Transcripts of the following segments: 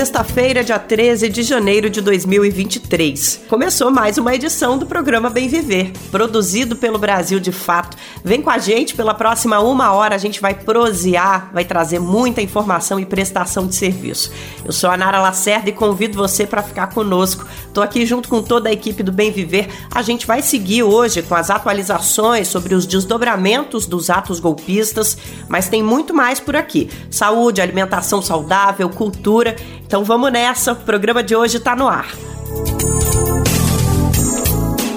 Sexta-feira, dia 13 de janeiro de 2023. Começou mais uma edição do programa Bem Viver, produzido pelo Brasil de Fato. Vem com a gente pela próxima uma hora, a gente vai prosear, vai trazer muita informação e prestação de serviço. Eu sou a Nara Lacerda e convido você para ficar conosco. Tô aqui junto com toda a equipe do Bem Viver. A gente vai seguir hoje com as atualizações sobre os desdobramentos dos atos golpistas, mas tem muito mais por aqui: saúde, alimentação saudável, cultura então vamos nessa, o programa de hoje está no ar.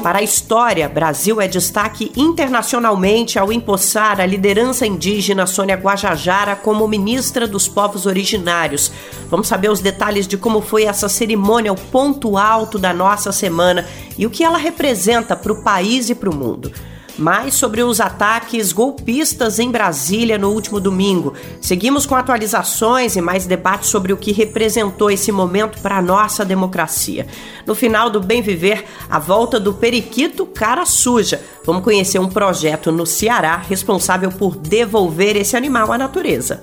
Para a história, Brasil é destaque internacionalmente ao empossar a liderança indígena Sônia Guajajara como ministra dos povos originários. Vamos saber os detalhes de como foi essa cerimônia, o ponto alto da nossa semana e o que ela representa para o país e para o mundo. Mais sobre os ataques golpistas em Brasília no último domingo. Seguimos com atualizações e mais debates sobre o que representou esse momento para a nossa democracia. No final do Bem Viver, a volta do periquito cara suja. Vamos conhecer um projeto no Ceará responsável por devolver esse animal à natureza.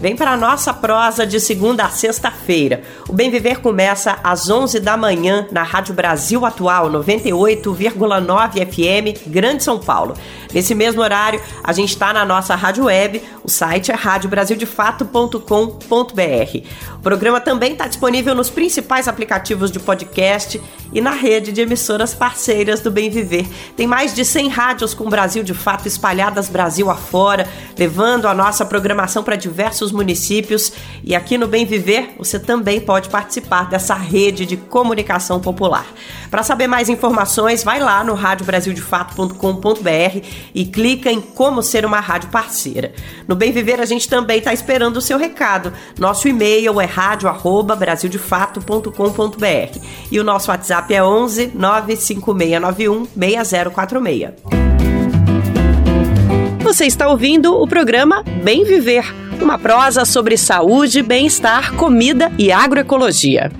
Vem para a nossa prosa de segunda a sexta-feira. O Bem Viver começa às 11 da manhã na Rádio Brasil Atual 98,9 FM, Grande São Paulo. Nesse mesmo horário, a gente está na nossa rádio web, o site é radiobrasildefato.com.br. O programa também está disponível nos principais aplicativos de podcast e na rede de emissoras parceiras do Bem Viver. Tem mais de 100 rádios com Brasil de Fato espalhadas Brasil afora, levando a nossa programação para diversos municípios. E aqui no Bem Viver, você também pode participar dessa rede de comunicação popular. Para saber mais informações, vai lá no radiobrasildefato.com.br e clica em como ser uma rádio parceira. No Bem Viver, a gente também está esperando o seu recado. Nosso e-mail é rádio@brasildefato.com.br e o nosso WhatsApp é 11 95691 6046. Você está ouvindo o programa Bem Viver, uma prosa sobre saúde, bem-estar, comida e agroecologia.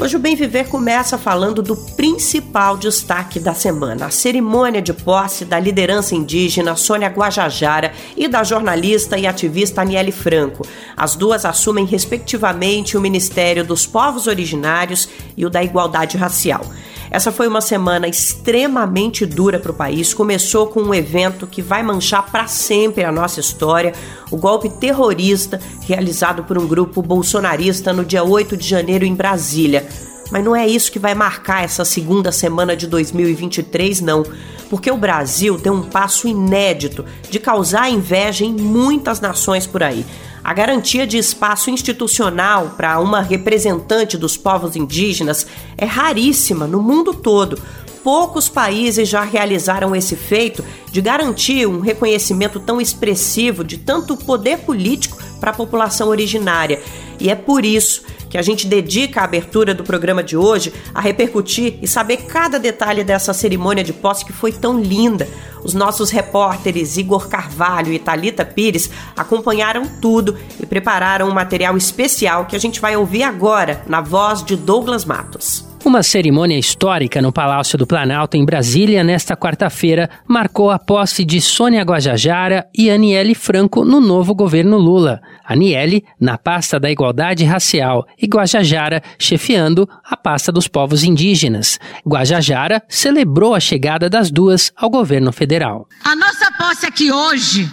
Hoje o Bem Viver começa falando do principal destaque da semana, a cerimônia de posse da liderança indígena Sônia Guajajara e da jornalista e ativista Aniele Franco. As duas assumem respectivamente o Ministério dos Povos Originários e o da Igualdade Racial. Essa foi uma semana extremamente dura para o país. Começou com um evento que vai manchar para sempre a nossa história: o golpe terrorista realizado por um grupo bolsonarista no dia 8 de janeiro em Brasília. Mas não é isso que vai marcar essa segunda semana de 2023, não. Porque o Brasil deu um passo inédito de causar inveja em muitas nações por aí. A garantia de espaço institucional para uma representante dos povos indígenas é raríssima no mundo todo. Poucos países já realizaram esse feito de garantir um reconhecimento tão expressivo de tanto poder político para a população originária. E é por isso que a gente dedica a abertura do programa de hoje a repercutir e saber cada detalhe dessa cerimônia de posse que foi tão linda. Os nossos repórteres Igor Carvalho e Talita Pires acompanharam tudo e prepararam um material especial que a gente vai ouvir agora na voz de Douglas Matos. Uma cerimônia histórica no Palácio do Planalto, em Brasília, nesta quarta-feira, marcou a posse de Sônia Guajajara e Aniele Franco no novo governo Lula. Aniele, na pasta da Igualdade Racial, e Guajajara, chefiando a pasta dos povos indígenas. Guajajara celebrou a chegada das duas ao governo federal. A nossa posse aqui hoje,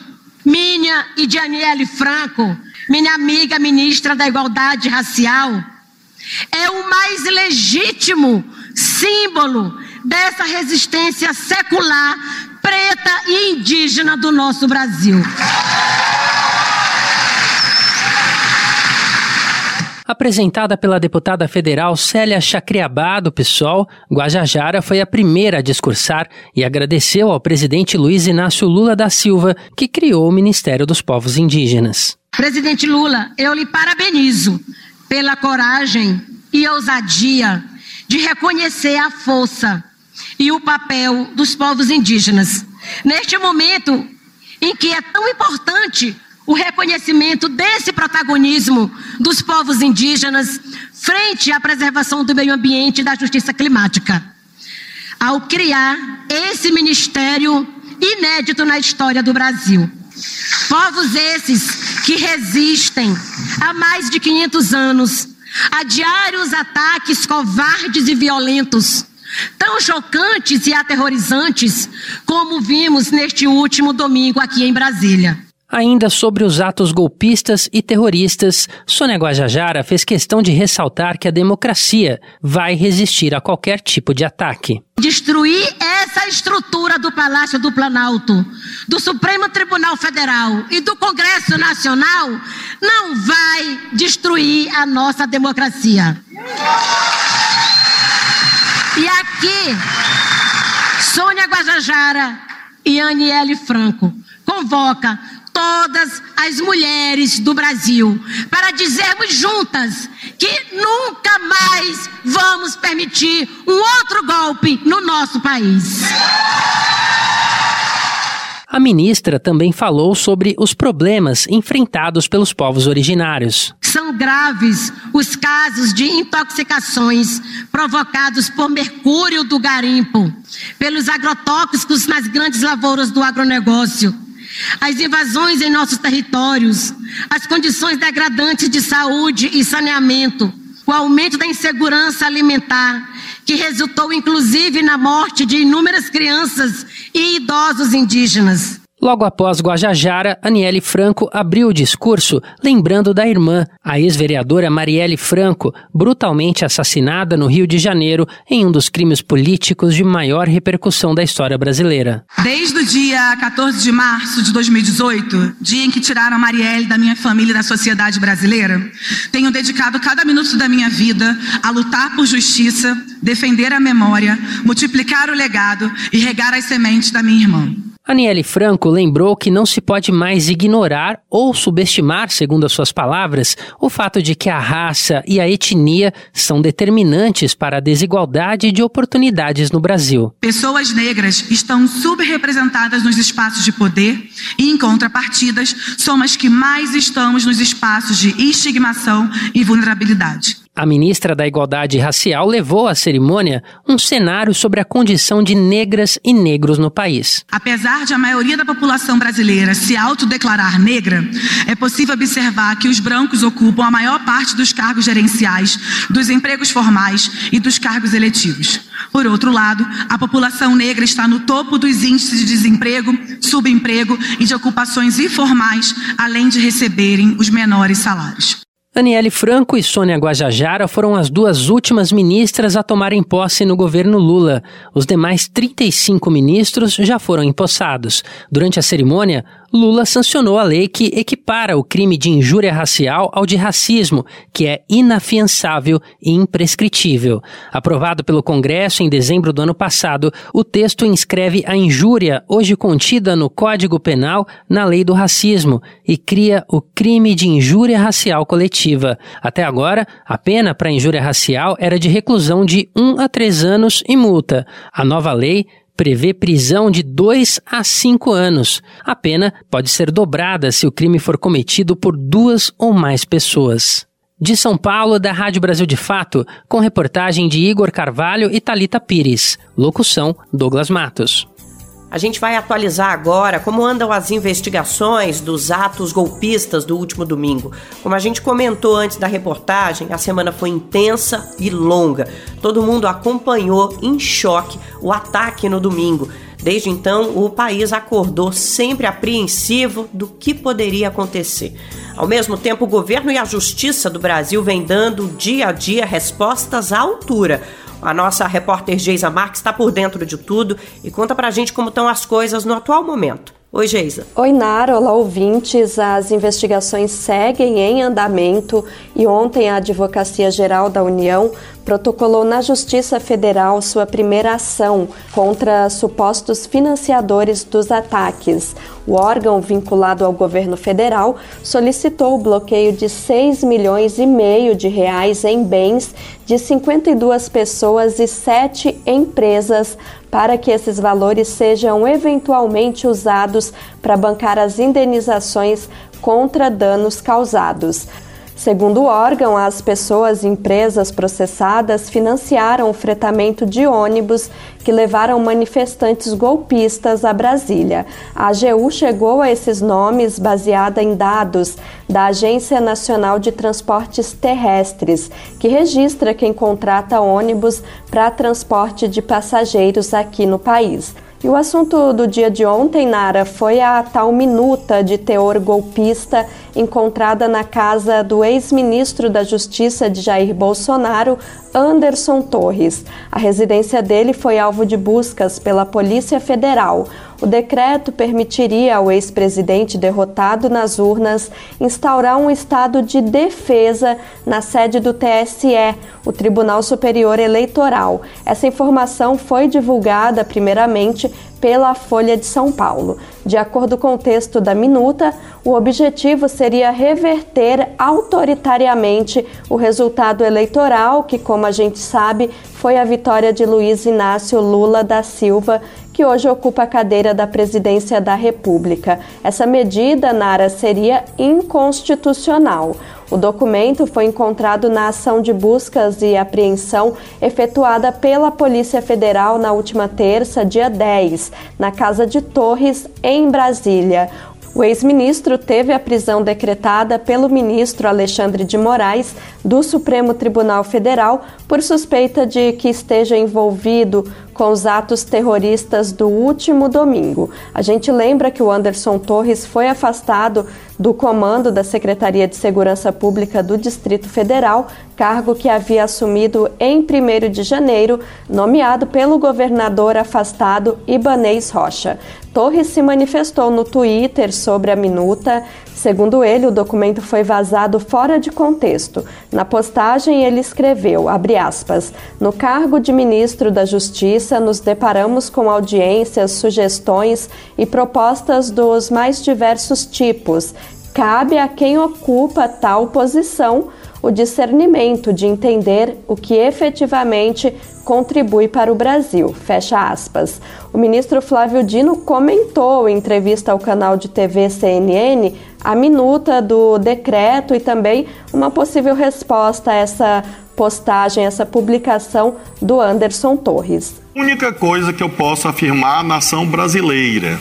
minha e de Aniele Franco, minha amiga ministra da Igualdade Racial, é o mais legítimo símbolo dessa resistência secular, preta e indígena do nosso Brasil. Apresentada pela deputada federal Célia Chacriabá, do PSOL, Guajajara foi a primeira a discursar e agradeceu ao presidente Luiz Inácio Lula da Silva, que criou o Ministério dos Povos Indígenas. Presidente Lula, eu lhe parabenizo pela coragem e ousadia de reconhecer a força e o papel dos povos indígenas. Neste momento em que é tão importante o reconhecimento desse protagonismo dos povos indígenas frente à preservação do meio ambiente e da justiça climática. Ao criar esse ministério inédito na história do Brasil. Povos esses que resistem há mais de 500 anos a diários ataques covardes e violentos, tão chocantes e aterrorizantes como vimos neste último domingo aqui em Brasília. Ainda sobre os atos golpistas e terroristas, Sônia Guajajara fez questão de ressaltar que a democracia vai resistir a qualquer tipo de ataque. Destruir essa estrutura do Palácio do Planalto, do Supremo Tribunal Federal e do Congresso Nacional não vai destruir a nossa democracia. E aqui, Sônia Guajajara e Aniele Franco convoca todas as mulheres do Brasil para dizermos juntas que nunca mais vamos permitir um outro golpe no nosso país. A ministra também falou sobre os problemas enfrentados pelos povos originários. São graves os casos de intoxicações provocados por mercúrio do garimpo, pelos agrotóxicos nas grandes lavouras do agronegócio as invasões em nossos territórios, as condições degradantes de saúde e saneamento, o aumento da insegurança alimentar, que resultou inclusive na morte de inúmeras crianças e idosos indígenas. Logo após Guajajara, Aniele Franco abriu o discurso lembrando da irmã, a ex-vereadora Marielle Franco, brutalmente assassinada no Rio de Janeiro em um dos crimes políticos de maior repercussão da história brasileira. Desde o dia 14 de março de 2018, dia em que tiraram a Marielle da minha família e da sociedade brasileira, tenho dedicado cada minuto da minha vida a lutar por justiça, defender a memória, multiplicar o legado e regar as sementes da minha irmã. Aniele Franco lembrou que não se pode mais ignorar ou subestimar, segundo as suas palavras, o fato de que a raça e a etnia são determinantes para a desigualdade de oportunidades no Brasil. Pessoas negras estão subrepresentadas nos espaços de poder e, em contrapartidas, somos as que mais estamos nos espaços de estigmação e vulnerabilidade. A ministra da Igualdade Racial levou à cerimônia um cenário sobre a condição de negras e negros no país. Apesar de a maioria da população brasileira se autodeclarar negra, é possível observar que os brancos ocupam a maior parte dos cargos gerenciais, dos empregos formais e dos cargos eletivos. Por outro lado, a população negra está no topo dos índices de desemprego, subemprego e de ocupações informais, além de receberem os menores salários. Aniele Franco e Sônia Guajajara foram as duas últimas ministras a tomarem posse no governo Lula. Os demais 35 ministros já foram empossados. Durante a cerimônia, Lula sancionou a lei que equipara o crime de injúria racial ao de racismo, que é inafiançável e imprescritível. Aprovado pelo Congresso em dezembro do ano passado, o texto inscreve a injúria, hoje contida no Código Penal, na lei do racismo e cria o crime de injúria racial coletiva. Até agora, a pena para injúria racial era de reclusão de 1 a 3 anos e multa. A nova lei prevê prisão de 2 a 5 anos. A pena pode ser dobrada se o crime for cometido por duas ou mais pessoas. De São Paulo, da Rádio Brasil de Fato, com reportagem de Igor Carvalho e Talita Pires. Locução: Douglas Matos. A gente vai atualizar agora como andam as investigações dos atos golpistas do último domingo. Como a gente comentou antes da reportagem, a semana foi intensa e longa. Todo mundo acompanhou em choque o ataque no domingo. Desde então, o país acordou sempre apreensivo do que poderia acontecer. Ao mesmo tempo, o governo e a justiça do Brasil vêm dando dia a dia respostas à altura a nossa repórter Geisa Marques está por dentro de tudo e conta pra gente como estão as coisas no atual momento. Oi, Geisa. Oi, Nara. Olá, ouvintes. As investigações seguem em andamento e ontem a Advocacia Geral da União protocolou na Justiça Federal sua primeira ação contra supostos financiadores dos ataques. O órgão vinculado ao governo federal solicitou o bloqueio de 6 milhões e meio de reais em bens de 52 pessoas e 7 empresas para que esses valores sejam eventualmente usados para bancar as indenizações contra danos causados. Segundo o órgão, as pessoas e empresas processadas financiaram o fretamento de ônibus que levaram manifestantes golpistas a Brasília. A AGU chegou a esses nomes baseada em dados da Agência Nacional de Transportes Terrestres, que registra quem contrata ônibus para transporte de passageiros aqui no país. E o assunto do dia de ontem, Nara, foi a tal minuta de teor golpista encontrada na casa do ex-ministro da Justiça de Jair Bolsonaro, Anderson Torres. A residência dele foi alvo de buscas pela Polícia Federal. O decreto permitiria ao ex-presidente derrotado nas urnas instaurar um estado de defesa na sede do TSE, o Tribunal Superior Eleitoral. Essa informação foi divulgada primeiramente pela Folha de São Paulo. De acordo com o texto da minuta, o objetivo seria reverter autoritariamente o resultado eleitoral, que, como a gente sabe, foi a vitória de Luiz Inácio Lula da Silva, que hoje ocupa a cadeira da presidência da República. Essa medida, Nara, seria inconstitucional. O documento foi encontrado na ação de buscas e apreensão efetuada pela Polícia Federal na última terça, dia 10, na Casa de Torres, em Brasília. O ex-ministro teve a prisão decretada pelo ministro Alexandre de Moraes do Supremo Tribunal Federal por suspeita de que esteja envolvido com os atos terroristas do último domingo. A gente lembra que o Anderson Torres foi afastado do comando da Secretaria de Segurança Pública do Distrito Federal, cargo que havia assumido em 1 de janeiro, nomeado pelo governador afastado Ibanês Rocha. Torres se manifestou no Twitter sobre a minuta. Segundo ele, o documento foi vazado fora de contexto. Na postagem, ele escreveu, aspas, no cargo de ministro da Justiça, nos deparamos com audiências, sugestões e propostas dos mais diversos tipos. Cabe a quem ocupa tal posição o discernimento de entender o que efetivamente contribui para o Brasil. Fecha aspas. O ministro Flávio Dino comentou em entrevista ao canal de TV CNN a minuta do decreto e também uma possível resposta a essa postagem, essa publicação do Anderson Torres. A única coisa que eu posso afirmar à nação brasileira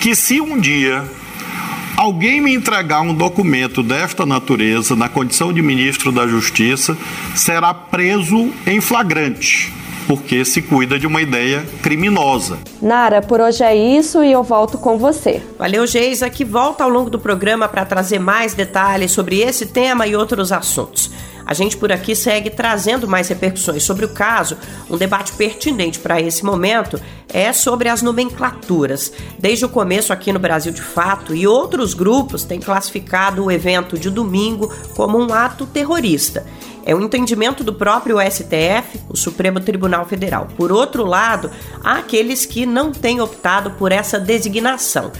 que se um dia alguém me entregar um documento desta natureza, na condição de ministro da Justiça, será preso em flagrante porque se cuida de uma ideia criminosa. Nara, por hoje é isso e eu volto com você. Valeu, Geisa, que volta ao longo do programa para trazer mais detalhes sobre esse tema e outros assuntos. A gente por aqui segue trazendo mais repercussões sobre o caso. Um debate pertinente para esse momento é sobre as nomenclaturas. Desde o começo aqui no Brasil de Fato e outros grupos têm classificado o evento de domingo como um ato terrorista. É o um entendimento do próprio STF, o Supremo Tribunal Federal. Por outro lado, há aqueles que não têm optado por essa designação.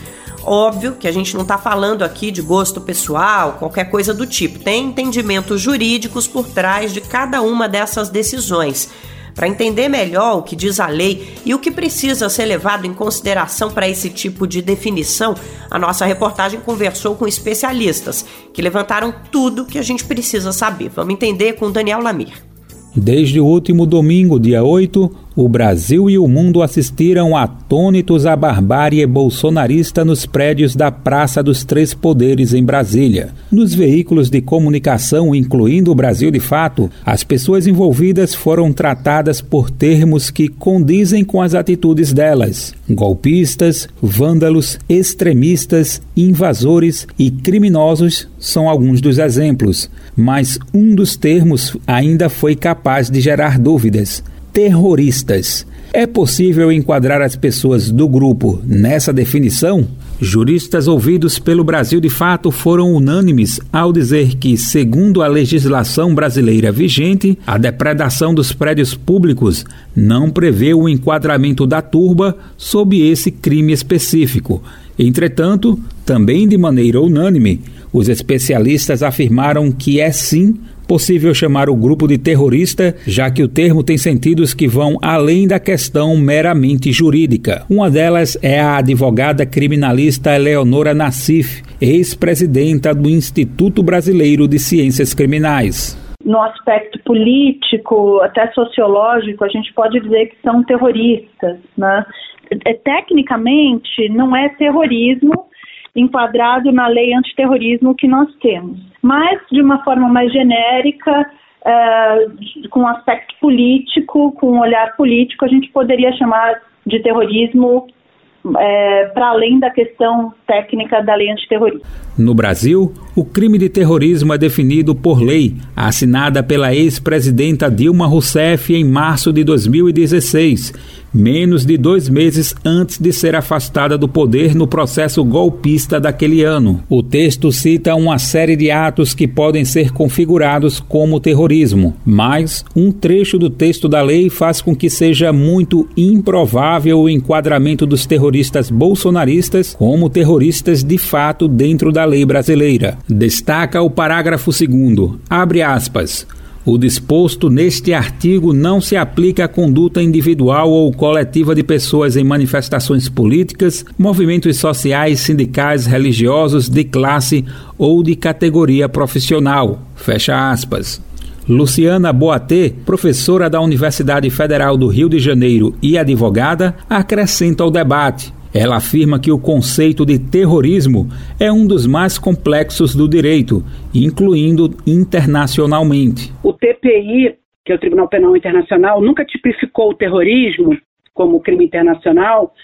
Óbvio que a gente não está falando aqui de gosto pessoal, qualquer coisa do tipo. Tem entendimentos jurídicos por trás de cada uma dessas decisões. Para entender melhor o que diz a lei e o que precisa ser levado em consideração para esse tipo de definição, a nossa reportagem conversou com especialistas que levantaram tudo que a gente precisa saber. Vamos entender com Daniel Lamir. Desde o último domingo, dia 8, o Brasil e o mundo assistiram atônitos à barbárie bolsonarista nos prédios da Praça dos Três Poderes em Brasília. Nos veículos de comunicação, incluindo o Brasil de Fato, as pessoas envolvidas foram tratadas por termos que condizem com as atitudes delas: golpistas, vândalos, extremistas, invasores e criminosos são alguns dos exemplos. Mas um dos termos ainda foi capaz de gerar dúvidas terroristas. É possível enquadrar as pessoas do grupo nessa definição? Juristas ouvidos pelo Brasil de Fato foram unânimes ao dizer que, segundo a legislação brasileira vigente, a depredação dos prédios públicos não prevê o enquadramento da turba sob esse crime específico. Entretanto, também de maneira unânime, os especialistas afirmaram que é sim possível chamar o grupo de terrorista, já que o termo tem sentidos que vão além da questão meramente jurídica. Uma delas é a advogada criminalista Eleonora Nassif, ex-presidenta do Instituto Brasileiro de Ciências Criminais no aspecto político, até sociológico, a gente pode dizer que são terroristas. Né? É, tecnicamente, não é terrorismo enquadrado na lei antiterrorismo que nós temos, mas de uma forma mais genérica, é, com aspecto político, com um olhar político, a gente poderia chamar de terrorismo é, para além da questão técnica da lei antiterrorismo. No Brasil, o crime de terrorismo é definido por lei, assinada pela ex-presidenta Dilma Rousseff em março de 2016, menos de dois meses antes de ser afastada do poder no processo golpista daquele ano. O texto cita uma série de atos que podem ser configurados como terrorismo, mas um trecho do texto da lei faz com que seja muito improvável o enquadramento dos terroristas bolsonaristas como terroristas de fato dentro da lei brasileira. Destaca o parágrafo 2 abre aspas. O disposto neste artigo não se aplica à conduta individual ou coletiva de pessoas em manifestações políticas, movimentos sociais, sindicais, religiosos, de classe ou de categoria profissional. Fecha aspas. Luciana Boatê, professora da Universidade Federal do Rio de Janeiro e advogada, acrescenta ao debate. Ela afirma que o conceito de terrorismo é um dos mais complexos do direito, incluindo internacionalmente. O TPI, que é o Tribunal Penal Internacional, nunca tipificou o terrorismo como crime internacional,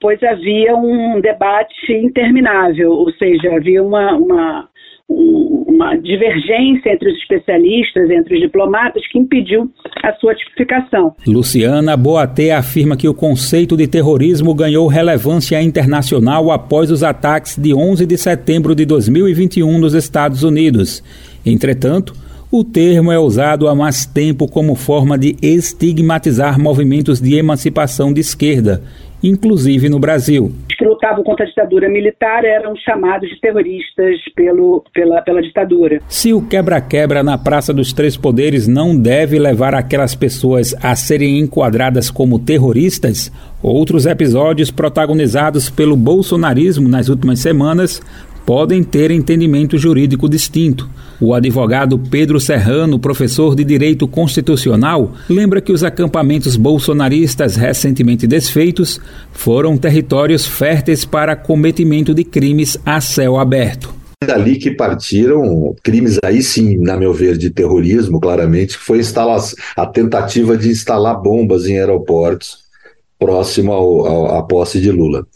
pois havia um debate interminável, ou seja, havia uma, uma uma divergência entre os especialistas, entre os diplomatas, que impediu a sua tipificação. Luciana Boatê afirma que o conceito de terrorismo ganhou relevância internacional após os ataques de 11 de setembro de 2021 nos Estados Unidos. Entretanto, o termo é usado há mais tempo como forma de estigmatizar movimentos de emancipação de esquerda, inclusive no Brasil que lutavam contra a ditadura militar eram chamados de terroristas pelo, pela, pela ditadura. Se o quebra-quebra na Praça dos Três Poderes não deve levar aquelas pessoas a serem enquadradas como terroristas, outros episódios protagonizados pelo bolsonarismo nas últimas semanas podem ter entendimento jurídico distinto. O advogado Pedro Serrano, professor de Direito Constitucional, lembra que os acampamentos bolsonaristas recentemente desfeitos foram territórios férteis para cometimento de crimes a céu aberto dali que partiram crimes aí sim, na meu ver, de terrorismo, claramente, que foi a tentativa de instalar bombas em aeroportos próximo ao, ao, à posse de Lula.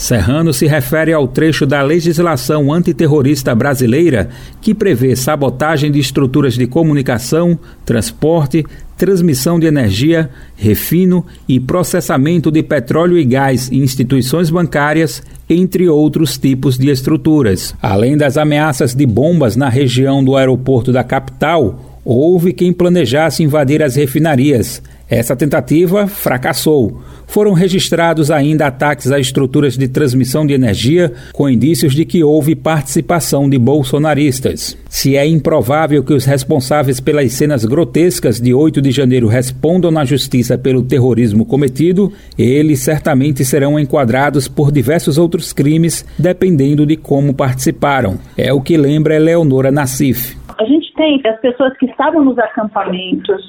Serrano se refere ao trecho da legislação antiterrorista brasileira que prevê sabotagem de estruturas de comunicação, transporte, transmissão de energia, refino e processamento de petróleo e gás em instituições bancárias, entre outros tipos de estruturas. Além das ameaças de bombas na região do aeroporto da capital, houve quem planejasse invadir as refinarias. Essa tentativa fracassou foram registrados ainda ataques a estruturas de transmissão de energia, com indícios de que houve participação de bolsonaristas. Se é improvável que os responsáveis pelas cenas grotescas de 8 de janeiro respondam na justiça pelo terrorismo cometido, eles certamente serão enquadrados por diversos outros crimes, dependendo de como participaram. É o que lembra Eleonora Nassif. A gente tem as pessoas que estavam nos acampamentos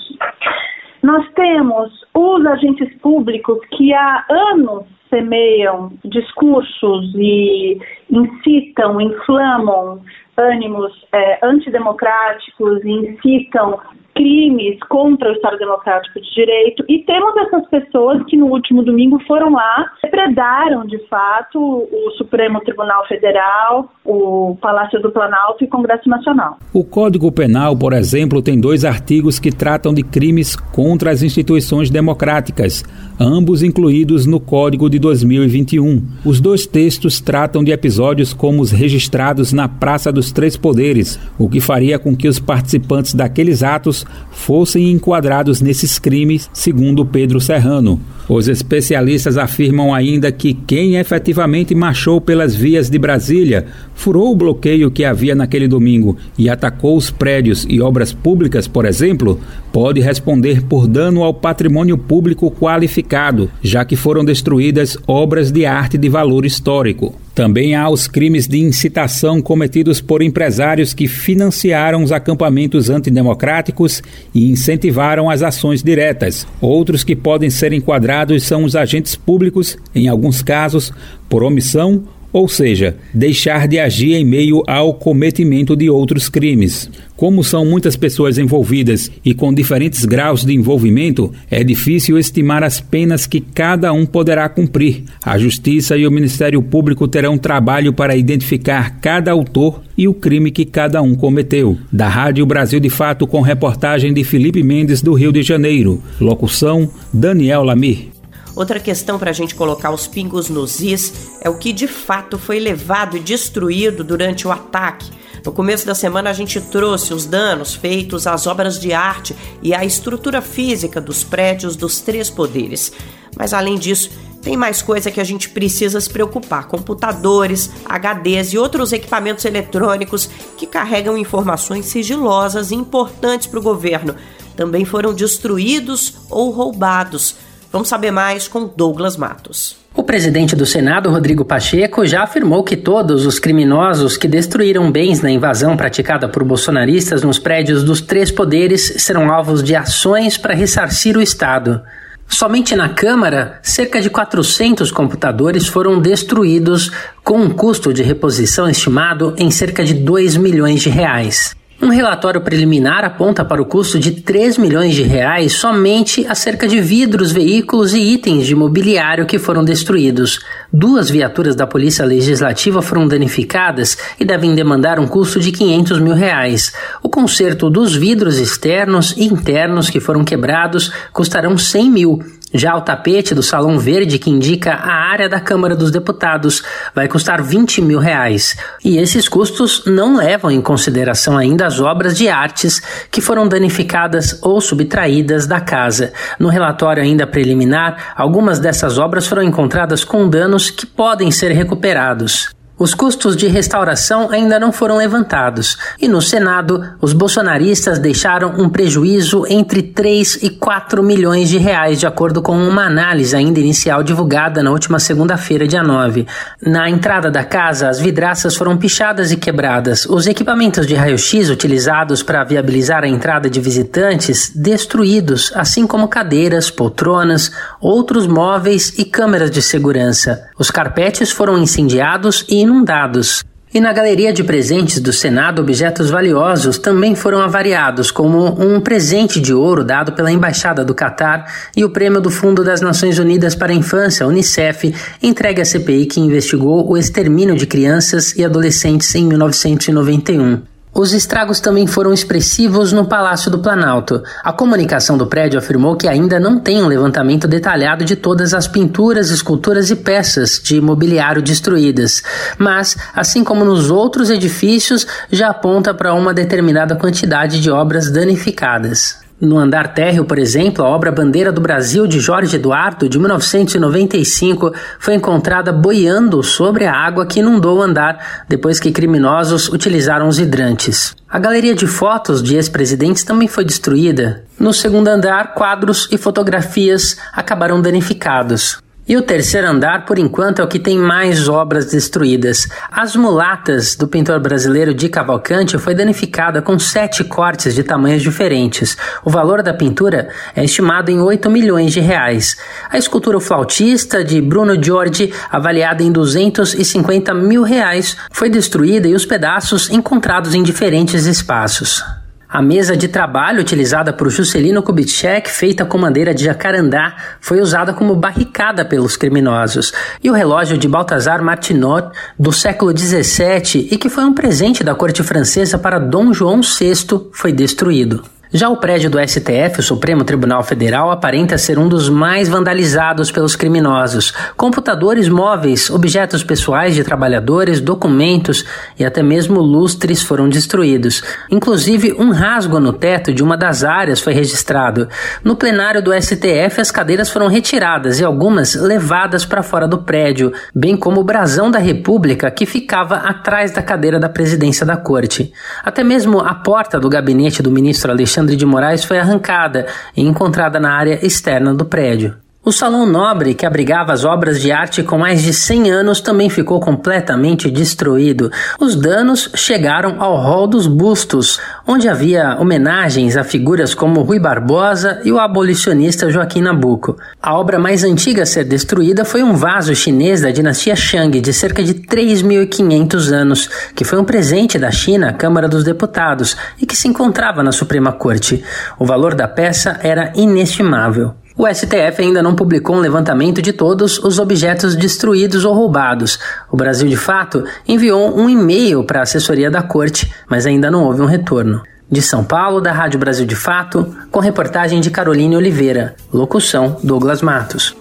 nós temos os agentes públicos que há anos semeiam discursos e incitam, inflamam ânimos é, antidemocráticos, incitam crimes contra o Estado Democrático de Direito e temos essas pessoas que no último domingo foram lá, depredaram de fato o Supremo Tribunal Federal, o Palácio do Planalto e o Congresso Nacional. O Código Penal, por exemplo, tem dois artigos que tratam de crimes contra as instituições democráticas, ambos incluídos no Código de 2021. Os dois textos tratam de episódios como os registrados na Praça dos Três Poderes, o que faria com que os participantes daqueles atos fossem enquadrados nesses crimes, segundo Pedro Serrano. Os especialistas afirmam ainda que quem efetivamente marchou pelas vias de Brasília, furou o bloqueio que havia naquele domingo e atacou os prédios e obras públicas, por exemplo, pode responder por dano ao patrimônio público qualificado, já que foram destruídas obras de arte de valor histórico. Também há os crimes de incitação cometidos por empresários que financiaram os acampamentos antidemocráticos e incentivaram as ações diretas. Outros que podem ser enquadrados são os agentes públicos, em alguns casos, por omissão ou seja, deixar de agir em meio ao cometimento de outros crimes. Como são muitas pessoas envolvidas e com diferentes graus de envolvimento, é difícil estimar as penas que cada um poderá cumprir. A Justiça e o Ministério Público terão trabalho para identificar cada autor e o crime que cada um cometeu. Da Rádio Brasil de Fato, com reportagem de Felipe Mendes, do Rio de Janeiro. Locução: Daniel Lamir. Outra questão para a gente colocar os pingos nos is é o que de fato foi levado e destruído durante o ataque. No começo da semana a gente trouxe os danos feitos às obras de arte e à estrutura física dos prédios dos três poderes. Mas além disso, tem mais coisa que a gente precisa se preocupar: computadores, HDs e outros equipamentos eletrônicos que carregam informações sigilosas e importantes para o governo. Também foram destruídos ou roubados. Vamos saber mais com Douglas Matos. O presidente do Senado, Rodrigo Pacheco, já afirmou que todos os criminosos que destruíram bens na invasão praticada por bolsonaristas nos prédios dos três poderes serão alvos de ações para ressarcir o Estado. Somente na Câmara, cerca de 400 computadores foram destruídos, com um custo de reposição estimado em cerca de 2 milhões de reais. Um relatório preliminar aponta para o custo de 3 milhões de reais somente acerca de vidros, veículos e itens de mobiliário que foram destruídos. Duas viaturas da Polícia Legislativa foram danificadas e devem demandar um custo de 500 mil reais. O conserto dos vidros externos e internos que foram quebrados custarão 100 mil já o tapete do Salão Verde, que indica a área da Câmara dos Deputados, vai custar 20 mil reais. E esses custos não levam em consideração ainda as obras de artes que foram danificadas ou subtraídas da casa. No relatório ainda preliminar, algumas dessas obras foram encontradas com danos que podem ser recuperados. Os custos de restauração ainda não foram levantados e no Senado os bolsonaristas deixaram um prejuízo entre 3 e 4 milhões de reais, de acordo com uma análise ainda inicial divulgada na última segunda-feira, dia 9. Na entrada da casa, as vidraças foram pichadas e quebradas, os equipamentos de raio-x utilizados para viabilizar a entrada de visitantes destruídos, assim como cadeiras, poltronas, outros móveis e câmeras de segurança. Os carpetes foram incendiados e inundados. E na galeria de presentes do Senado, objetos valiosos também foram avariados, como um presente de ouro dado pela Embaixada do Catar e o prêmio do Fundo das Nações Unidas para a Infância, Unicef, entregue à CPI que investigou o extermínio de crianças e adolescentes em 1991. Os estragos também foram expressivos no Palácio do Planalto. A comunicação do prédio afirmou que ainda não tem um levantamento detalhado de todas as pinturas, esculturas e peças de mobiliário destruídas, mas, assim como nos outros edifícios, já aponta para uma determinada quantidade de obras danificadas. No andar térreo, por exemplo, a obra Bandeira do Brasil de Jorge Eduardo, de 1995, foi encontrada boiando sobre a água que inundou o andar depois que criminosos utilizaram os hidrantes. A galeria de fotos de ex-presidentes também foi destruída. No segundo andar, quadros e fotografias acabaram danificados. E o terceiro andar, por enquanto, é o que tem mais obras destruídas. As mulatas do pintor brasileiro Di Cavalcante foi danificada com sete cortes de tamanhos diferentes. O valor da pintura é estimado em 8 milhões de reais. A escultura o Flautista de Bruno Giorgi, avaliada em 250 mil reais, foi destruída e os pedaços encontrados em diferentes espaços. A mesa de trabalho utilizada por Juscelino Kubitschek, feita com madeira de jacarandá, foi usada como barricada pelos criminosos. E o relógio de Balthazar Martinot, do século XVII, e que foi um presente da corte francesa para Dom João VI, foi destruído. Já o prédio do STF, o Supremo Tribunal Federal, aparenta ser um dos mais vandalizados pelos criminosos. Computadores móveis, objetos pessoais de trabalhadores, documentos e até mesmo lustres foram destruídos. Inclusive, um rasgo no teto de uma das áreas foi registrado. No plenário do STF, as cadeiras foram retiradas e algumas levadas para fora do prédio, bem como o brasão da República que ficava atrás da cadeira da presidência da corte. Até mesmo a porta do gabinete do ministro Alexandre Alexandre de Moraes foi arrancada e encontrada na área externa do prédio. O Salão Nobre, que abrigava as obras de arte com mais de 100 anos, também ficou completamente destruído. Os danos chegaram ao Hall dos Bustos, onde havia homenagens a figuras como Rui Barbosa e o abolicionista Joaquim Nabuco. A obra mais antiga a ser destruída foi um vaso chinês da dinastia Shang, de cerca de 3.500 anos, que foi um presente da China à Câmara dos Deputados e que se encontrava na Suprema Corte. O valor da peça era inestimável. O STF ainda não publicou um levantamento de todos os objetos destruídos ou roubados. O Brasil, de fato, enviou um e-mail para a assessoria da corte, mas ainda não houve um retorno. De São Paulo, da Rádio Brasil de Fato, com reportagem de Caroline Oliveira. Locução: Douglas Matos.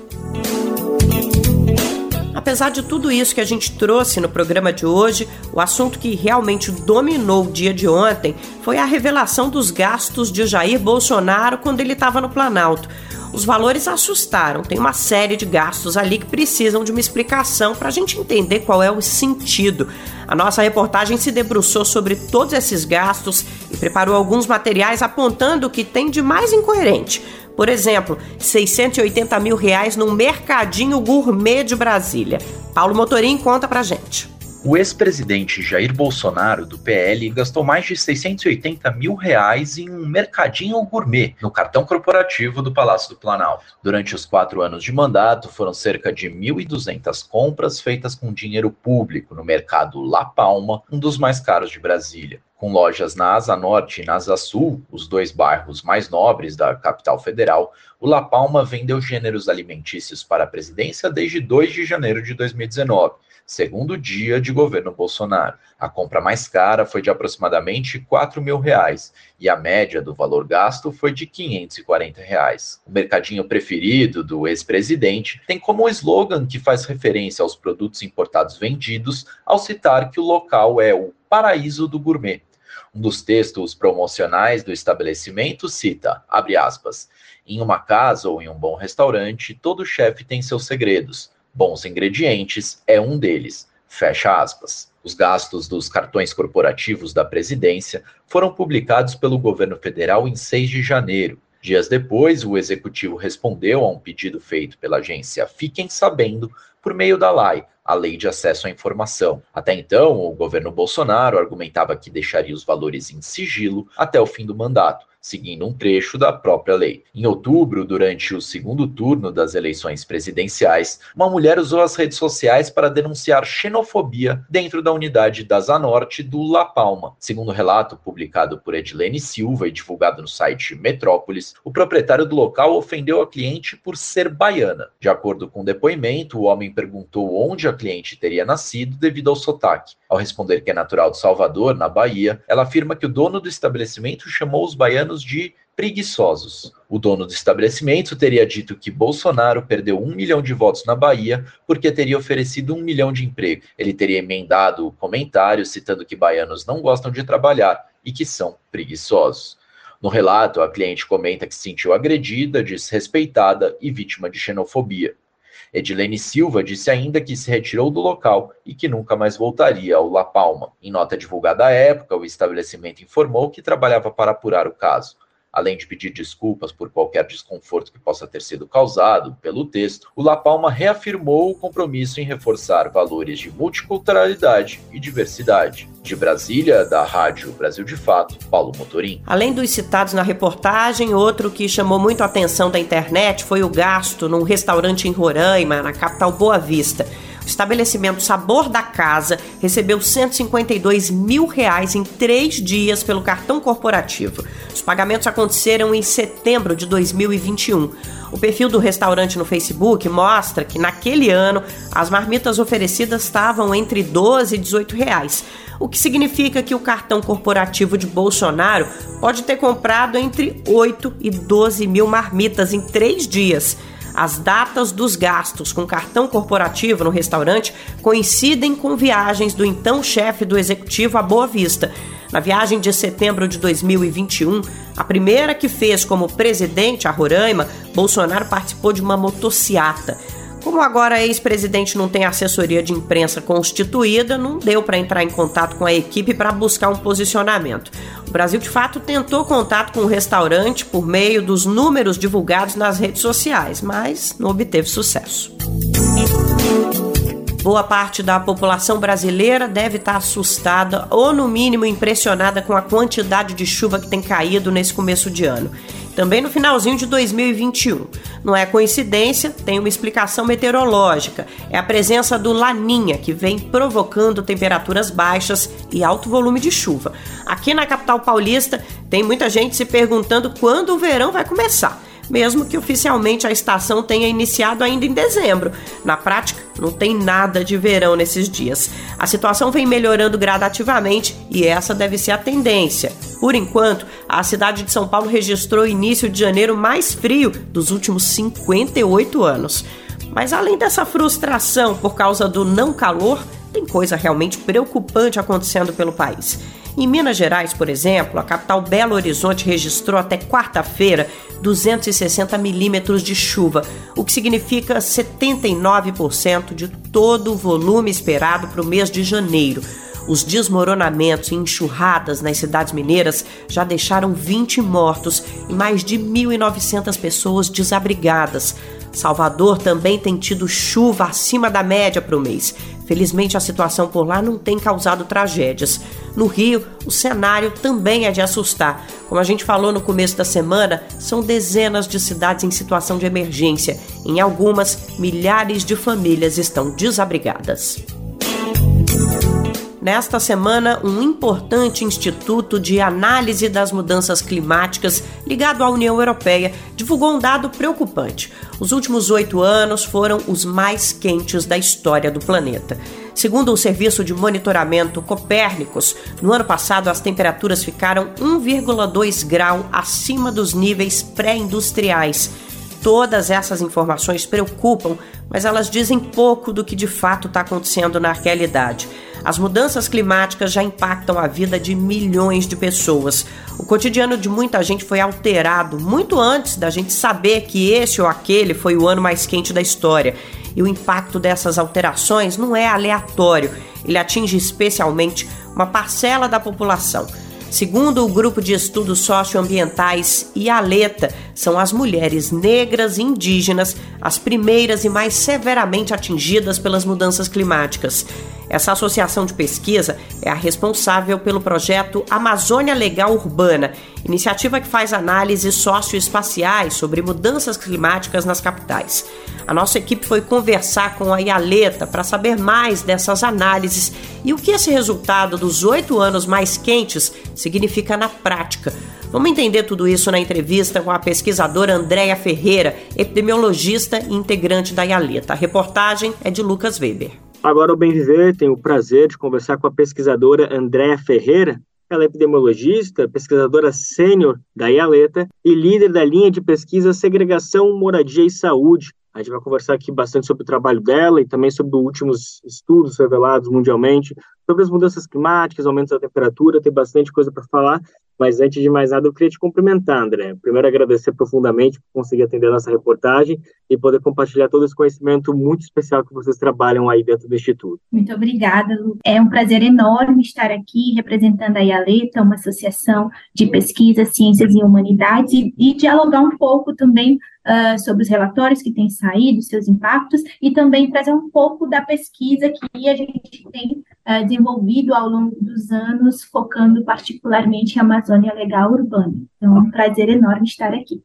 Apesar de tudo isso que a gente trouxe no programa de hoje, o assunto que realmente dominou o dia de ontem foi a revelação dos gastos de Jair Bolsonaro quando ele estava no Planalto. Os valores assustaram, tem uma série de gastos ali que precisam de uma explicação para a gente entender qual é o sentido. A nossa reportagem se debruçou sobre todos esses gastos e preparou alguns materiais apontando o que tem de mais incoerente. Por exemplo, 680 mil reais num mercadinho gourmet de Brasília. Paulo Motorim conta pra gente. O ex-presidente Jair Bolsonaro, do PL, gastou mais de 680 mil reais em um mercadinho gourmet no cartão corporativo do Palácio do Planalto. Durante os quatro anos de mandato, foram cerca de 1.200 compras feitas com dinheiro público no mercado La Palma, um dos mais caros de Brasília. Com lojas na Asa Norte e na Asa Sul, os dois bairros mais nobres da capital federal, o La Palma vendeu gêneros alimentícios para a presidência desde 2 de janeiro de 2019 segundo dia de governo Bolsonaro. A compra mais cara foi de aproximadamente 4 mil reais e a média do valor gasto foi de 540 reais. O mercadinho preferido do ex-presidente tem como slogan que faz referência aos produtos importados vendidos ao citar que o local é o paraíso do gourmet. Um dos textos promocionais do estabelecimento cita, abre aspas, em uma casa ou em um bom restaurante, todo chefe tem seus segredos Bons ingredientes é um deles. Fecha aspas. Os gastos dos cartões corporativos da presidência foram publicados pelo governo federal em 6 de janeiro. Dias depois, o executivo respondeu a um pedido feito pela agência Fiquem Sabendo por meio da LAI, a Lei de Acesso à Informação. Até então, o governo Bolsonaro argumentava que deixaria os valores em sigilo até o fim do mandato seguindo um trecho da própria lei. Em outubro, durante o segundo turno das eleições presidenciais, uma mulher usou as redes sociais para denunciar xenofobia dentro da unidade da Zanorte do La Palma. Segundo o relato publicado por Edilene Silva e divulgado no site Metrópolis, o proprietário do local ofendeu a cliente por ser baiana. De acordo com o depoimento, o homem perguntou onde a cliente teria nascido devido ao sotaque. Ao responder que é natural de Salvador, na Bahia, ela afirma que o dono do estabelecimento chamou os baianos de preguiçosos. O dono do estabelecimento teria dito que Bolsonaro perdeu um milhão de votos na Bahia porque teria oferecido um milhão de emprego. Ele teria emendado o comentário citando que baianos não gostam de trabalhar e que são preguiçosos. No relato, a cliente comenta que se sentiu agredida, desrespeitada e vítima de xenofobia. Edilene Silva disse ainda que se retirou do local e que nunca mais voltaria ao La Palma. Em nota divulgada à época, o estabelecimento informou que trabalhava para apurar o caso. Além de pedir desculpas por qualquer desconforto que possa ter sido causado pelo texto, o La Palma reafirmou o compromisso em reforçar valores de multiculturalidade e diversidade. De Brasília, da Rádio Brasil de Fato, Paulo Motorim. Além dos citados na reportagem, outro que chamou muito a atenção da internet foi o gasto num restaurante em Roraima, na capital Boa Vista estabelecimento Sabor da Casa recebeu 152 mil reais em três dias pelo cartão corporativo. Os pagamentos aconteceram em setembro de 2021. O perfil do restaurante no Facebook mostra que naquele ano as marmitas oferecidas estavam entre 12 e 18 reais, o que significa que o cartão corporativo de Bolsonaro pode ter comprado entre 8 e 12 mil marmitas em três dias. As datas dos gastos com cartão corporativo no restaurante coincidem com viagens do então chefe do executivo a Boa Vista. Na viagem de setembro de 2021, a primeira que fez como presidente a Roraima, Bolsonaro participou de uma motociata. Como agora a ex-presidente não tem assessoria de imprensa constituída, não deu para entrar em contato com a equipe para buscar um posicionamento. O Brasil, de fato, tentou contato com o restaurante por meio dos números divulgados nas redes sociais, mas não obteve sucesso. Boa parte da população brasileira deve estar assustada ou, no mínimo, impressionada com a quantidade de chuva que tem caído nesse começo de ano. Também no finalzinho de 2021. Não é coincidência, tem uma explicação meteorológica. É a presença do Laninha, que vem provocando temperaturas baixas e alto volume de chuva. Aqui na capital paulista, tem muita gente se perguntando quando o verão vai começar mesmo que oficialmente a estação tenha iniciado ainda em dezembro. Na prática, não tem nada de verão nesses dias. A situação vem melhorando gradativamente e essa deve ser a tendência. Por enquanto, a cidade de São Paulo registrou o início de janeiro mais frio dos últimos 58 anos. Mas além dessa frustração por causa do não calor, tem coisa realmente preocupante acontecendo pelo país. Em Minas Gerais, por exemplo, a capital Belo Horizonte registrou até quarta-feira 260 milímetros de chuva, o que significa 79% de todo o volume esperado para o mês de janeiro. Os desmoronamentos e enxurradas nas cidades mineiras já deixaram 20 mortos e mais de 1.900 pessoas desabrigadas. Salvador também tem tido chuva acima da média para o mês. Felizmente, a situação por lá não tem causado tragédias. No Rio, o cenário também é de assustar. Como a gente falou no começo da semana, são dezenas de cidades em situação de emergência. Em algumas, milhares de famílias estão desabrigadas. Nesta semana, um importante instituto de análise das mudanças climáticas ligado à União Europeia divulgou um dado preocupante. Os últimos oito anos foram os mais quentes da história do planeta. Segundo o serviço de monitoramento Copérnicos, no ano passado as temperaturas ficaram 1,2 grau acima dos níveis pré-industriais. Todas essas informações preocupam, mas elas dizem pouco do que de fato está acontecendo na realidade. As mudanças climáticas já impactam a vida de milhões de pessoas. O cotidiano de muita gente foi alterado muito antes da gente saber que esse ou aquele foi o ano mais quente da história. E o impacto dessas alterações não é aleatório, ele atinge especialmente uma parcela da população. Segundo o grupo de estudos socioambientais IALETA, são as mulheres negras e indígenas as primeiras e mais severamente atingidas pelas mudanças climáticas. Essa associação de pesquisa é a responsável pelo projeto Amazônia Legal Urbana, iniciativa que faz análises socioespaciais sobre mudanças climáticas nas capitais. A nossa equipe foi conversar com a Ialeta para saber mais dessas análises e o que esse resultado dos oito anos mais quentes significa na prática. Vamos entender tudo isso na entrevista com a pesquisadora Andréia Ferreira, epidemiologista e integrante da Ialeta. A reportagem é de Lucas Weber. Agora, o Bem Viver tem o prazer de conversar com a pesquisadora Andréa Ferreira. Ela é epidemiologista, pesquisadora sênior da IALETA e líder da linha de pesquisa Segregação, Moradia e Saúde. A gente vai conversar aqui bastante sobre o trabalho dela e também sobre os últimos estudos revelados mundialmente sobre as mudanças climáticas, aumentos da temperatura. Tem bastante coisa para falar. Mas antes de mais nada, eu queria te cumprimentar, André. Primeiro, agradecer profundamente por conseguir atender a nossa reportagem e poder compartilhar todo esse conhecimento muito especial que vocês trabalham aí dentro do Instituto. Muito obrigada, Lu. É um prazer enorme estar aqui representando a IALETA, uma associação de pesquisa, ciências e humanidades, e, e dialogar um pouco também Uh, sobre os relatórios que têm saído, seus impactos, e também trazer um pouco da pesquisa que a gente tem uh, desenvolvido ao longo dos anos, focando particularmente em Amazônia Legal Urbana. Então, é um prazer enorme estar aqui.